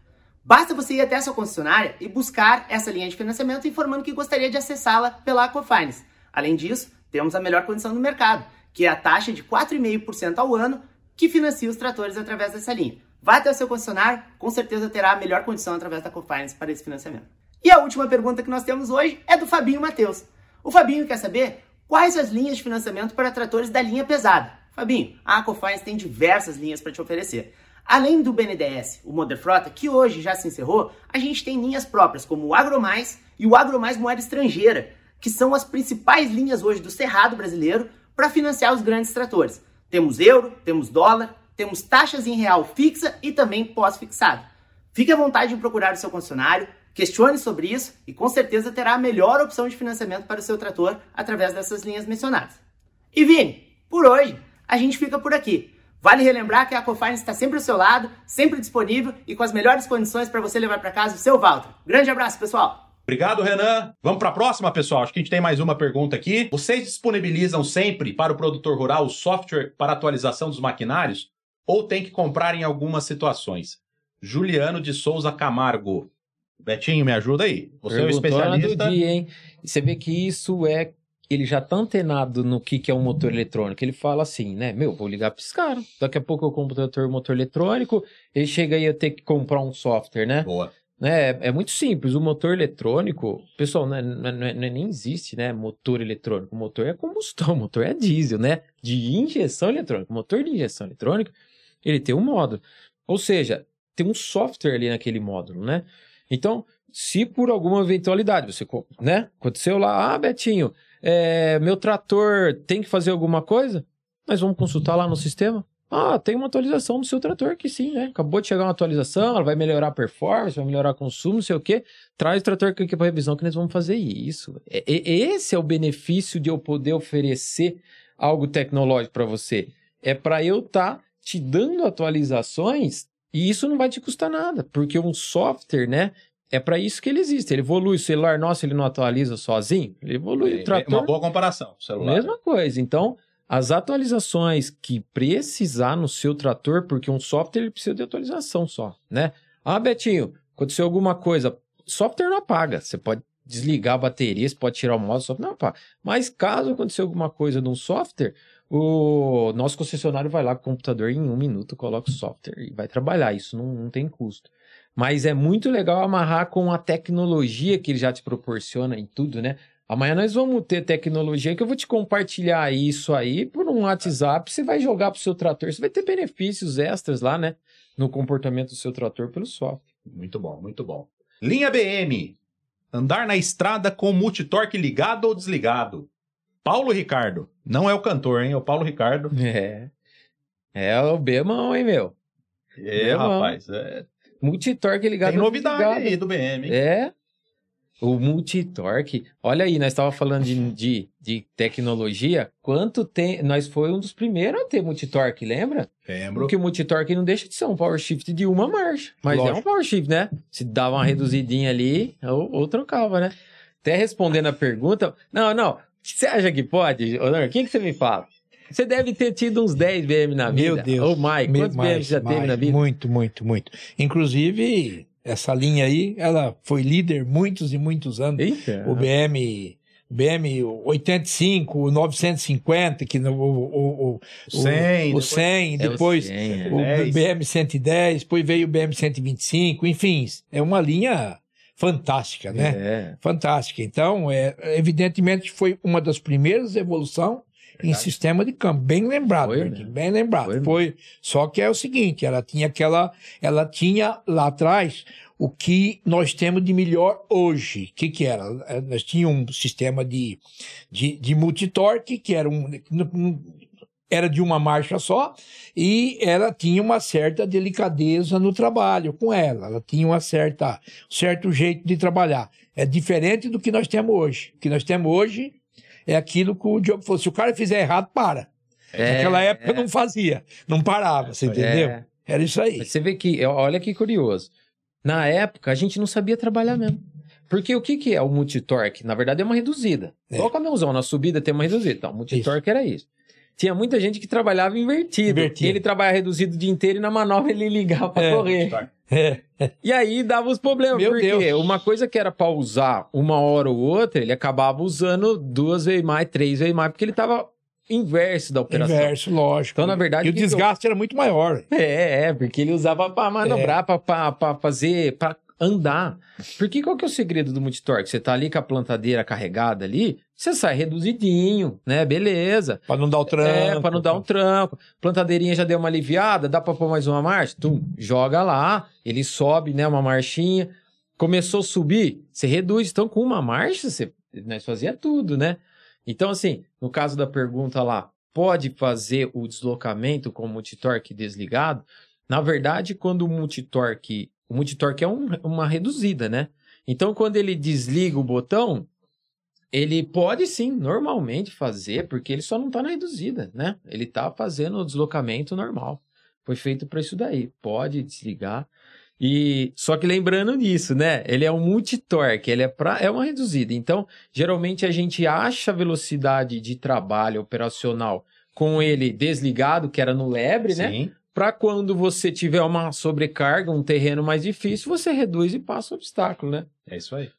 Speaker 5: Basta você ir até a sua concessionária e buscar essa linha de financiamento informando que gostaria de acessá-la pela Aquafinance. Além disso, temos a melhor condição do mercado, que é a taxa de 4,5% ao ano que financia os tratores através dessa linha. Vá até o seu concessionário, com certeza terá a melhor condição através da Aquafinance para esse financiamento. E a última pergunta que nós temos hoje é do Fabinho Matheus. O Fabinho quer saber quais as linhas de financiamento para tratores da linha pesada. Fabinho, a Aquafinance tem diversas linhas para te oferecer. Além do BNDES, o Moder Frota, que hoje já se encerrou, a gente tem linhas próprias como o AgroMais e o AgroMais Moeda Estrangeira, que são as principais linhas hoje do Cerrado brasileiro para financiar os grandes tratores. Temos euro, temos dólar, temos taxas em real fixa e também pós-fixado. Fique à vontade de procurar o seu concessionário, questione sobre isso e com certeza terá a melhor opção de financiamento para o seu trator através dessas linhas mencionadas. E Vini, por hoje a gente fica por aqui. Vale relembrar que a Aquafinance está sempre ao seu lado, sempre disponível e com as melhores condições para você levar para casa o seu Valtra. Grande abraço, pessoal!
Speaker 1: Obrigado, Renan. Vamos para a próxima, pessoal. Acho que a gente tem mais uma pergunta aqui. Vocês disponibilizam sempre para o produtor rural o software para atualização dos maquinários ou tem que comprar em algumas situações? Juliano de Souza Camargo. Betinho, me ajuda aí. Você é um
Speaker 4: Perguntou na
Speaker 1: especialista.
Speaker 4: do dia, hein? Você vê que isso é. Ele já tá antenado no que, que é um motor eletrônico. Ele fala assim, né? Meu, vou ligar para esse cara. Daqui a pouco eu compro o motor eletrônico. Ele chega aí a ter que comprar um software, né?
Speaker 1: Boa.
Speaker 4: É, é muito simples. O motor eletrônico, pessoal, não é- não é- não é- não é- nem existe, né? Motor eletrônico. O motor é combustão, o motor é diesel, né? De injeção eletrônica. O motor de injeção eletrônica, ele tem um módulo. Ou seja, tem um software ali naquele módulo, né? Então, se por alguma eventualidade você, né? Aconteceu lá, ah, Betinho, é, meu trator tem que fazer alguma coisa? Nós vamos consultar lá no sistema. Ah, tem uma atualização do seu trator que sim, né? Acabou de chegar uma atualização, ela vai melhorar a performance, vai melhorar o consumo, não sei o quê. Traz o trator aqui para revisão que nós vamos fazer isso. E- e- esse é o benefício de eu poder oferecer algo tecnológico para você. É para eu estar te dando atualizações e isso não vai te custar nada, porque um software, né? É para isso que ele existe. Ele evolui. O celular nosso, ele não atualiza sozinho. Ele evolui. o
Speaker 1: É,
Speaker 4: trator,
Speaker 1: uma boa comparação. Celular.
Speaker 4: Mesma coisa. Então, as atualizações que precisar no seu trator, porque um software ele precisa de atualização só, né? Ah, Betinho, aconteceu alguma coisa, software não apaga. Você pode desligar a bateria, você pode tirar o modo, software não apaga. Mas caso aconteça alguma coisa num software, o nosso concessionário vai lá com o computador em um minuto, coloca o software e vai trabalhar. Isso não, não tem custo. Mas é muito legal amarrar com a tecnologia que ele já te proporciona em tudo, né? Amanhã nós vamos ter tecnologia que eu vou te compartilhar isso aí por um WhatsApp. Você vai jogar pro seu trator. Você vai ter benefícios extras lá, né? No comportamento do seu trator pelo software.
Speaker 1: Muito bom, muito bom. Linha BM. Andar na estrada com multitorque ligado ou desligado. Paulo Ricardo. Não é o cantor, hein? É o Paulo Ricardo.
Speaker 4: É. É o Bemão, hein, meu?
Speaker 1: É,
Speaker 4: Meu irmão.
Speaker 1: rapaz. é-
Speaker 4: Multitorque ligado.
Speaker 1: Tem novidade
Speaker 4: desligado.
Speaker 1: aí do BM, hein?
Speaker 4: É. O multitorque. Olha aí, nós estávamos falando de, de, de tecnologia. Quanto tem. Nós foi um dos primeiros a ter multitorque, lembra?
Speaker 1: Lembro.
Speaker 4: Porque o multitorque não deixa de ser um power shift de uma marcha. Mas é
Speaker 3: Lógico.
Speaker 4: um power shift, né? Se dava uma reduzidinha ali, ou, ou trocava, né? Até respondendo a pergunta. Não, não. Você acha que pode? Honor, o que, que você me fala? Você deve ter tido uns 10 BM na vida.
Speaker 3: Meu Deus.
Speaker 4: Ô, Mike,
Speaker 3: Me-
Speaker 4: quantos BM
Speaker 3: mais,
Speaker 4: você já teve
Speaker 3: mais,
Speaker 4: na vida?
Speaker 3: Muito, muito, muito. Inclusive, essa linha aí, ela foi líder muitos e muitos anos.
Speaker 4: Eita.
Speaker 3: O BM, BM 85, o 950, que no, o, o, o,
Speaker 1: 100,
Speaker 3: o 100,
Speaker 4: É o
Speaker 3: depois
Speaker 4: 100, é.
Speaker 3: o
Speaker 1: 10.
Speaker 3: BM 110, depois veio o BM 125, enfim, é uma linha fantástica, né?
Speaker 4: É.
Speaker 3: Fantástica. Então, é, evidentemente, foi uma das primeiras evoluções em
Speaker 1: Verdade.
Speaker 3: sistema de câmbio. Bem lembrado,
Speaker 4: Foi, né?
Speaker 3: bem lembrado.
Speaker 4: Foi
Speaker 3: Foi, Só que é o seguinte, ela tinha aquela, ela tinha lá atrás o que nós temos de melhor hoje. O que que era? Eh, Nós tínhamos um sistema de, de, de multitorque, que era um, um- era de uma marcha só, e ela tinha uma certa delicadeza no trabalho com ela. Ela tinha uma certa, um certo jeito de trabalhar. É diferente do que nós temos hoje. O que nós temos hoje é aquilo que o Diogo falou. Se o cara fizer errado, para.
Speaker 4: É,
Speaker 3: Naquela época
Speaker 4: é.
Speaker 3: não fazia, não parava, você entendeu?
Speaker 4: É.
Speaker 3: Era isso aí.
Speaker 4: Mas Você vê que, olha que curioso. Na época, a gente não sabia trabalhar mesmo. Porque o que, que é o multitorque? Na verdade, é uma reduzida.
Speaker 3: É.
Speaker 4: Igual o caminhãozão, na subida tem uma reduzida. Então, o multitorque era isso. Tinha muita gente que trabalhava invertido.
Speaker 3: Invertido.
Speaker 4: Ele trabalhava reduzido o dia inteiro e na manobra ele ligava pra
Speaker 3: É.
Speaker 4: correr.
Speaker 3: É.
Speaker 4: E aí dava os problemas.
Speaker 3: Meu
Speaker 4: porque
Speaker 3: Deus.
Speaker 4: uma coisa que era pra usar uma hora ou outra, ele acabava usando duas vezes mais, três vezes mais, porque ele tava inverso da operação.
Speaker 3: Inverso, lógico.
Speaker 4: Então, na verdade,
Speaker 3: e o
Speaker 4: que eu-
Speaker 3: desgaste era muito maior.
Speaker 4: É, é, porque ele usava pra manobrar,
Speaker 3: É.
Speaker 4: pra fazer, pra andar. Porque qual que é o segredo do multitorque? Você tá ali com a plantadeira carregada ali, você sai reduzidinho, né? Beleza.
Speaker 3: Para não dar o tranco.
Speaker 4: É, pra não dar um tranco. Plantadeirinha já deu uma aliviada, dá pra pôr mais uma marcha? Tum, joga lá, ele sobe, né? Uma marchinha. Começou a subir, você reduz. Então, com uma marcha, você, nós fazia tudo, né? Então, assim, no caso da pergunta lá, pode fazer o deslocamento com o multitorque desligado? Na verdade, quando o multitorque. O multitorque é um- uma reduzida, né? Então, quando ele desliga o botão, ele pode sim, normalmente fazer, porque ele só não está na reduzida, né? Ele está fazendo o deslocamento normal. Foi feito para isso daí. Pode desligar. E só que lembrando disso, né? Ele é um multitorque, ele é para é uma reduzida. Então, geralmente a gente acha a velocidade de trabalho operacional com ele desligado, que era no lebre, né?
Speaker 1: Sim.
Speaker 4: Para quando você tiver uma sobrecarga, um terreno mais difícil, você reduz e passa o obstáculo, né?
Speaker 1: É isso aí.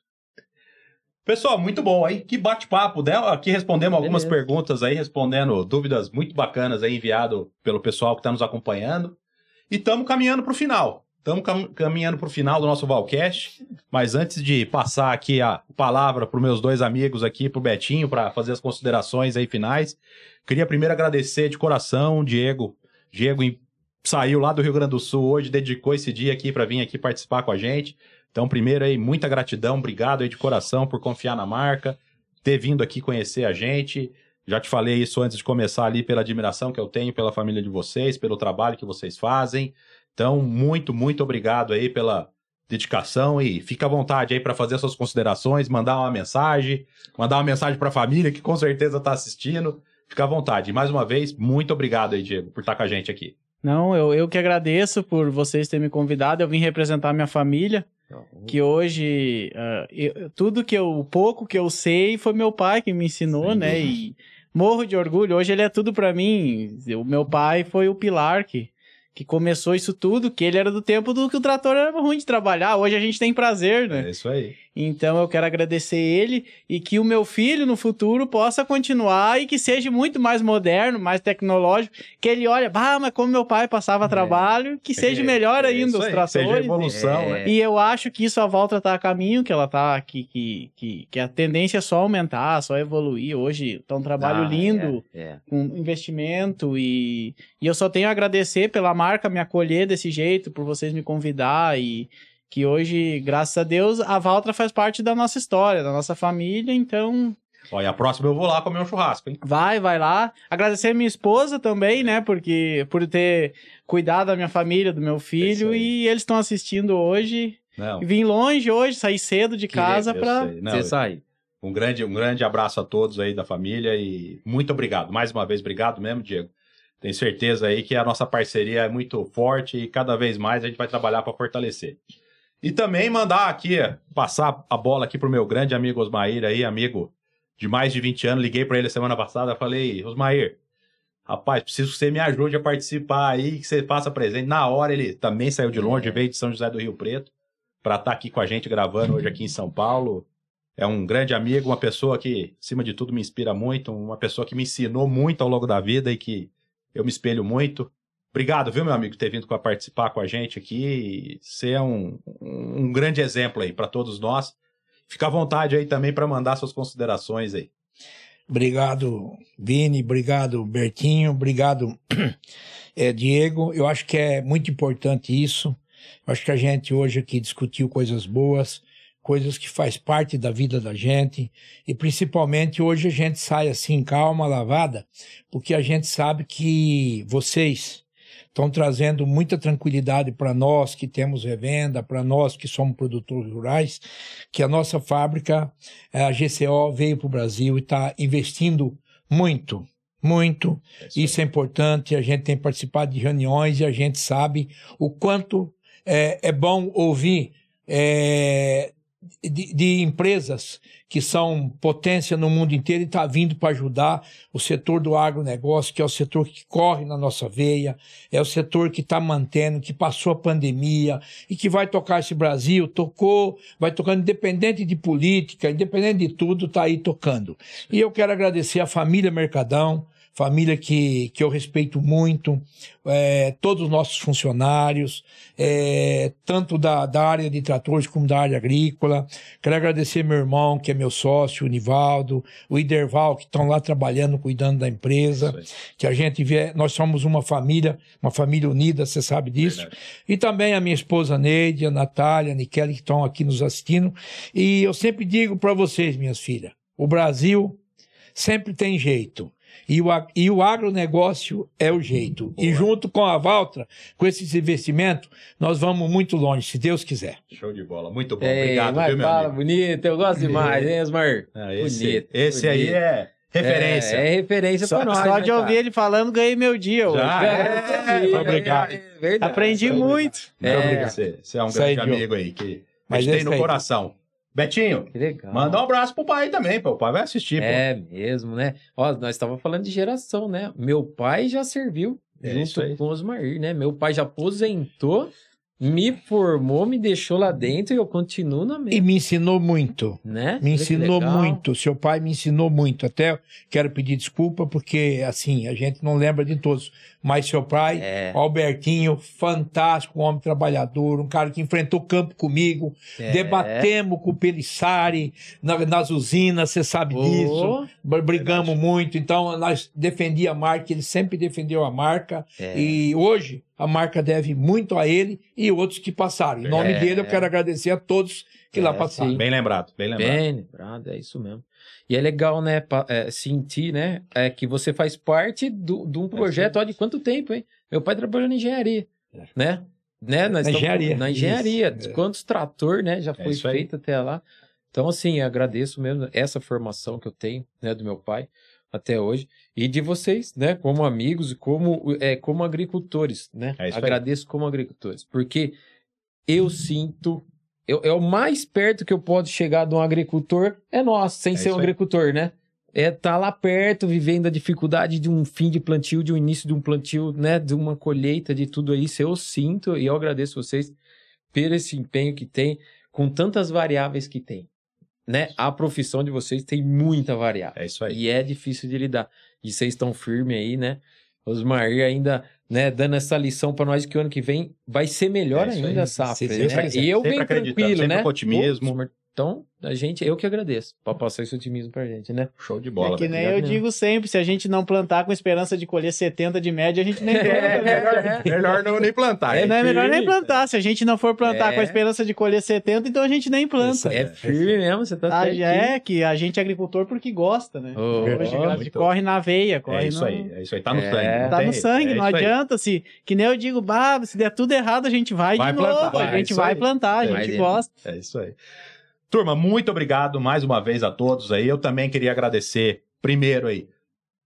Speaker 1: Pessoal, muito bom aí. Que bate-papo. né? Aqui respondemos algumas
Speaker 4: Beleza.
Speaker 1: perguntas aí, respondendo dúvidas muito bacanas aí enviado pelo pessoal que está nos acompanhando. E estamos caminhando para o final. Estamos caminhando para o final do nosso Valcast. Mas antes de passar aqui a palavra para os meus dois amigos aqui, para o Betinho, para fazer as considerações aí finais, queria primeiro agradecer de coração, Diego. Diego saiu lá do Rio Grande do Sul hoje, dedicou esse dia aqui para vir aqui participar com a gente. Então, primeiro aí, muita gratidão, obrigado aí de coração por confiar na marca, ter vindo aqui conhecer a gente. Já te falei isso antes de começar ali pela admiração que eu tenho pela família de vocês, pelo trabalho que vocês fazem. Então, muito, muito obrigado aí pela dedicação e fica à vontade aí para fazer suas considerações, mandar uma mensagem, mandar uma mensagem para a família que com certeza está assistindo. Fica à vontade. Mais uma vez, muito obrigado aí, Diego, por estar com a gente aqui.
Speaker 2: Não, eu, eu que agradeço por vocês terem me convidado. Eu vim representar minha família, que hoje uh, eu, tudo que eu, o pouco que eu sei foi meu pai que me ensinou, Sim. né? E morro de orgulho. Hoje ele é tudo para mim. O meu pai foi o pilar que que começou isso tudo, que ele era do tempo do que o trator era ruim de trabalhar. Hoje a gente tem prazer, né?
Speaker 1: É isso aí.
Speaker 2: Então eu quero agradecer ele e que o meu filho no futuro possa continuar e que seja muito mais moderno, mais tecnológico, que ele olha, bah, mas como meu pai passava é. trabalho, que seja é, melhor é ainda os aí, tratores. Seja
Speaker 1: evolução, é.
Speaker 2: né? E eu acho que isso a volta tá a caminho, que ela tá que, que, que, que a tendência é só aumentar, só evoluir. Hoje tá um trabalho ah, lindo, é, é. com investimento e, e eu só tenho a agradecer pela marca me acolher desse jeito, por vocês me convidar e que hoje, graças a Deus, a Valtra faz parte da nossa história, da nossa família, então.
Speaker 1: Olha, a próxima eu vou lá comer um churrasco, hein?
Speaker 2: Vai, vai lá. Agradecer a minha esposa também, né? Porque por ter cuidado da minha família, do meu filho, é e eles estão assistindo hoje. Não. Vim longe hoje, saí cedo de casa para
Speaker 1: você sair. Um grande, um grande abraço a todos aí da família e muito obrigado. Mais uma vez, obrigado mesmo, Diego. Tenho certeza aí que a nossa parceria é muito forte e cada vez mais a gente vai trabalhar para fortalecer. E também mandar aqui, passar a bola aqui pro meu grande amigo Osmair aí, amigo de mais de 20 anos. Liguei para ele semana passada, falei, Osmair, rapaz, preciso que você me ajude a participar aí, que você faça presente. Na hora ele também saiu de longe, veio de São José do Rio Preto, para estar tá aqui com a gente gravando hoje aqui em São Paulo. É um grande amigo, uma pessoa que, acima de tudo, me inspira muito, uma pessoa que me ensinou muito ao longo da vida e que eu me espelho muito. Obrigado, viu, meu amigo, por ter vindo para participar com a gente aqui. Você é um, um grande exemplo aí para todos nós. Fica à vontade aí também para mandar suas considerações aí.
Speaker 3: Obrigado, Vini. Obrigado, Bertinho. Obrigado, é, Diego. Eu acho que é muito importante isso. Eu acho que a gente hoje aqui discutiu coisas boas, coisas que faz parte da vida da gente. E principalmente hoje a gente sai assim, calma, lavada, porque a gente sabe que vocês estão trazendo muita tranquilidade para nós que temos revenda, para nós que somos produtores rurais, que a nossa fábrica, eh, a GCO, veio para o Brasil e está investindo muito, muito. É isso é importante. A gente tem participado de reuniões e a gente sabe o quanto é, é bom ouvir é, de, de, empresas que são potência no mundo inteiro e está vindo para ajudar o setor do agronegócio, que é o setor que corre na nossa veia, é o setor que está mantendo, que passou a pandemia e que vai tocar esse Brasil, tocou, vai tocando, independente de política, independente de tudo, está aí tocando. E eu quero agradecer a família Mercadão, família que, que eu respeito muito, é, todos os nossos funcionários, é, tanto da, da área de tratores como da área agrícola. Quero agradecer meu irmão, que é meu sócio, o Nivaldo, o Iderval, que estão lá trabalhando, cuidando da empresa, que a gente vê, nós somos uma família, uma família unida, você sabe disso. Verdade. E também a minha esposa Neide, a Natália, a Nikele, que estão aqui nos assistindo. E eu sempre digo para vocês, minhas filhas, o Brasil sempre tem jeito. E o, e o agronegócio é o jeito. Boa. E junto com a Valtra, com esses investimentos, nós vamos muito longe, se Deus quiser.
Speaker 1: Show de bola. Muito bom. Ei, Obrigado, viu, meu
Speaker 4: fala,
Speaker 1: amigo?
Speaker 4: bonito. Eu gosto demais, hein, Osmar?
Speaker 1: Ah, esse, bonito. Esse bonito. aí é... Referência.
Speaker 4: É, é referência
Speaker 2: só,
Speaker 4: pra nós.
Speaker 2: Só né, de ouvir ele falando, ganhei meu dia.
Speaker 1: Já, é, é, obrigado. É,
Speaker 2: verdade, Aprendi muito.
Speaker 1: Muito obrigado. Você, você é um grande amigo aí que Mas tem no coração. Betinho, que legal. manda um abraço pro pai também, pô. O pai vai assistir,
Speaker 4: É pô. mesmo, né? Ó, nós estávamos falando de geração, né? Meu pai já serviu é junto com o Osmair, né? Meu pai já aposentou me formou, me deixou lá dentro e eu continuo na mesma.
Speaker 3: E me ensinou muito.
Speaker 4: Né?
Speaker 3: Me ensinou muito. Seu pai me ensinou muito. Até quero pedir desculpa, porque assim, a gente não lembra de todos. Mas seu pai, é. Albertinho, fantástico, um homem trabalhador, um cara que enfrentou campo comigo. É. Debatemos com o Pelissari na, nas usinas, você sabe oh, disso. Brigamos verdade. muito. Então, nós defendíamos a marca, ele sempre defendeu a marca. É. E hoje a marca deve muito a ele e outros que passaram. Em nome
Speaker 4: É.
Speaker 3: dele, eu quero agradecer a todos que lá
Speaker 4: É,
Speaker 3: passaram.
Speaker 4: sim.
Speaker 1: Bem lembrado, bem lembrado.
Speaker 4: Bem lembrado, é isso mesmo. E é legal, né, é, sentir, né, é, que você faz parte do, de um projeto, olha de quanto tempo, hein? Meu pai trabalhou na engenharia,
Speaker 3: É.
Speaker 4: né? né? Nós
Speaker 3: Na
Speaker 4: estamos-
Speaker 3: engenharia,
Speaker 4: Na
Speaker 3: isso,
Speaker 4: engenharia.
Speaker 3: é.
Speaker 4: Quantos trator, né, já foi
Speaker 1: isso aí.
Speaker 4: feito até lá. Então, assim, agradeço mesmo essa formação que eu tenho, né, do meu pai até hoje e de vocês, né, como amigos e como, é, como agricultores, né?
Speaker 1: É isso aí.
Speaker 4: agradeço como agricultores, porque eu sinto eu, é o mais perto que eu posso chegar de um agricultor é nós, sem
Speaker 1: É
Speaker 4: ser um
Speaker 1: aí.
Speaker 4: agricultor, né? É tá lá perto, vivendo a dificuldade de um fim de plantio, de um início de um plantio, né? De uma colheita, de tudo isso. Eu sinto e eu agradeço vocês pelo esse empenho que tem, com tantas variáveis que tem, né? A profissão de vocês tem muita variável.
Speaker 1: É isso aí.
Speaker 4: E é difícil de lidar. E vocês estão firmes aí, né? Osmar ainda, né, dando essa lição para nós que o ano que vem vai ser melhor
Speaker 1: É
Speaker 4: ainda
Speaker 1: aí.
Speaker 4: a safra. Né? E eu bem tranquilo, né?
Speaker 1: com otimismo.
Speaker 4: Então, a gente, eu que agradeço por passar esse otimismo pra gente, né?
Speaker 1: Show de bola.
Speaker 2: é que nem
Speaker 4: obrigado
Speaker 2: eu
Speaker 4: mesmo.
Speaker 2: digo sempre, se a gente não plantar com esperança de colher 70 de média, a gente nem planta.
Speaker 4: É,
Speaker 2: né?
Speaker 1: Melhor não nem plantar.
Speaker 4: É,
Speaker 2: não é melhor nem plantar. Se a gente não for plantar
Speaker 4: É.
Speaker 2: com a esperança de colher 70, então a gente nem planta.
Speaker 4: É firme mesmo, você tá
Speaker 2: Ah, já é que a gente é agricultor porque gosta, né?
Speaker 4: Oh,
Speaker 2: Hoje
Speaker 1: oh,
Speaker 2: a gente corre na veia, corre
Speaker 1: É isso
Speaker 2: no...
Speaker 1: aí, é isso aí. Tá no
Speaker 4: É.
Speaker 1: sangue.
Speaker 2: Tá no sangue,
Speaker 1: é
Speaker 2: não
Speaker 1: isso aí.
Speaker 2: adianta. Se, que nem eu digo, bah, se der tudo errado, a gente vai,
Speaker 1: Vai
Speaker 2: de
Speaker 1: plantar,
Speaker 2: novo.
Speaker 1: vai,
Speaker 2: a gente
Speaker 1: isso
Speaker 2: vai
Speaker 1: aí.
Speaker 2: plantar, a
Speaker 1: É,
Speaker 2: gente
Speaker 4: é-
Speaker 2: gosta.
Speaker 1: É isso aí. Turma, muito obrigado mais uma vez a todos aí. Eu também queria agradecer, primeiro aí,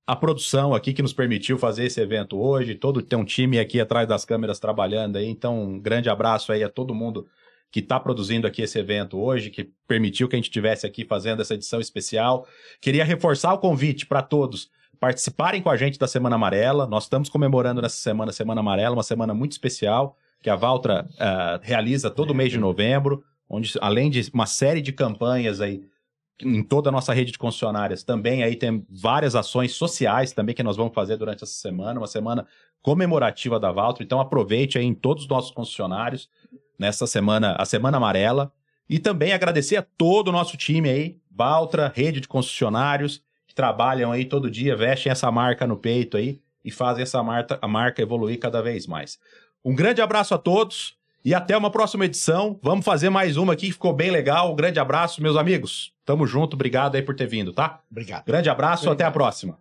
Speaker 1: a produção aqui que nos permitiu fazer esse evento hoje. Todo tem um time aqui atrás das câmeras trabalhando aí. Então, um grande abraço aí a todo mundo que está produzindo aqui esse evento hoje, que permitiu que a gente estivesse aqui fazendo essa edição especial. Queria reforçar o convite para todos participarem com a gente da Semana Amarela. Nós estamos comemorando nessa semana a Semana Amarela, uma semana muito especial que a Valtra ah, realiza todo mês de novembro, onde além de uma série de campanhas aí em toda a nossa rede de concessionárias, também aí tem várias ações sociais também que nós vamos fazer durante essa semana, uma semana comemorativa da Valtra. Então aproveite aí em todos os nossos concessionários nessa semana, a Semana Amarela. E também agradecer a todo o nosso time aí, Valtra, rede de concessionários, que trabalham aí todo dia, vestem essa marca no peito aí e fazem essa marca, a marca evoluir cada vez mais. Um grande abraço a todos e até uma próxima edição. Vamos fazer mais uma aqui que ficou bem legal. Um grande abraço, meus amigos. Tamo junto, obrigado aí por ter vindo, tá?
Speaker 3: Obrigado.
Speaker 1: Grande abraço, até a próxima.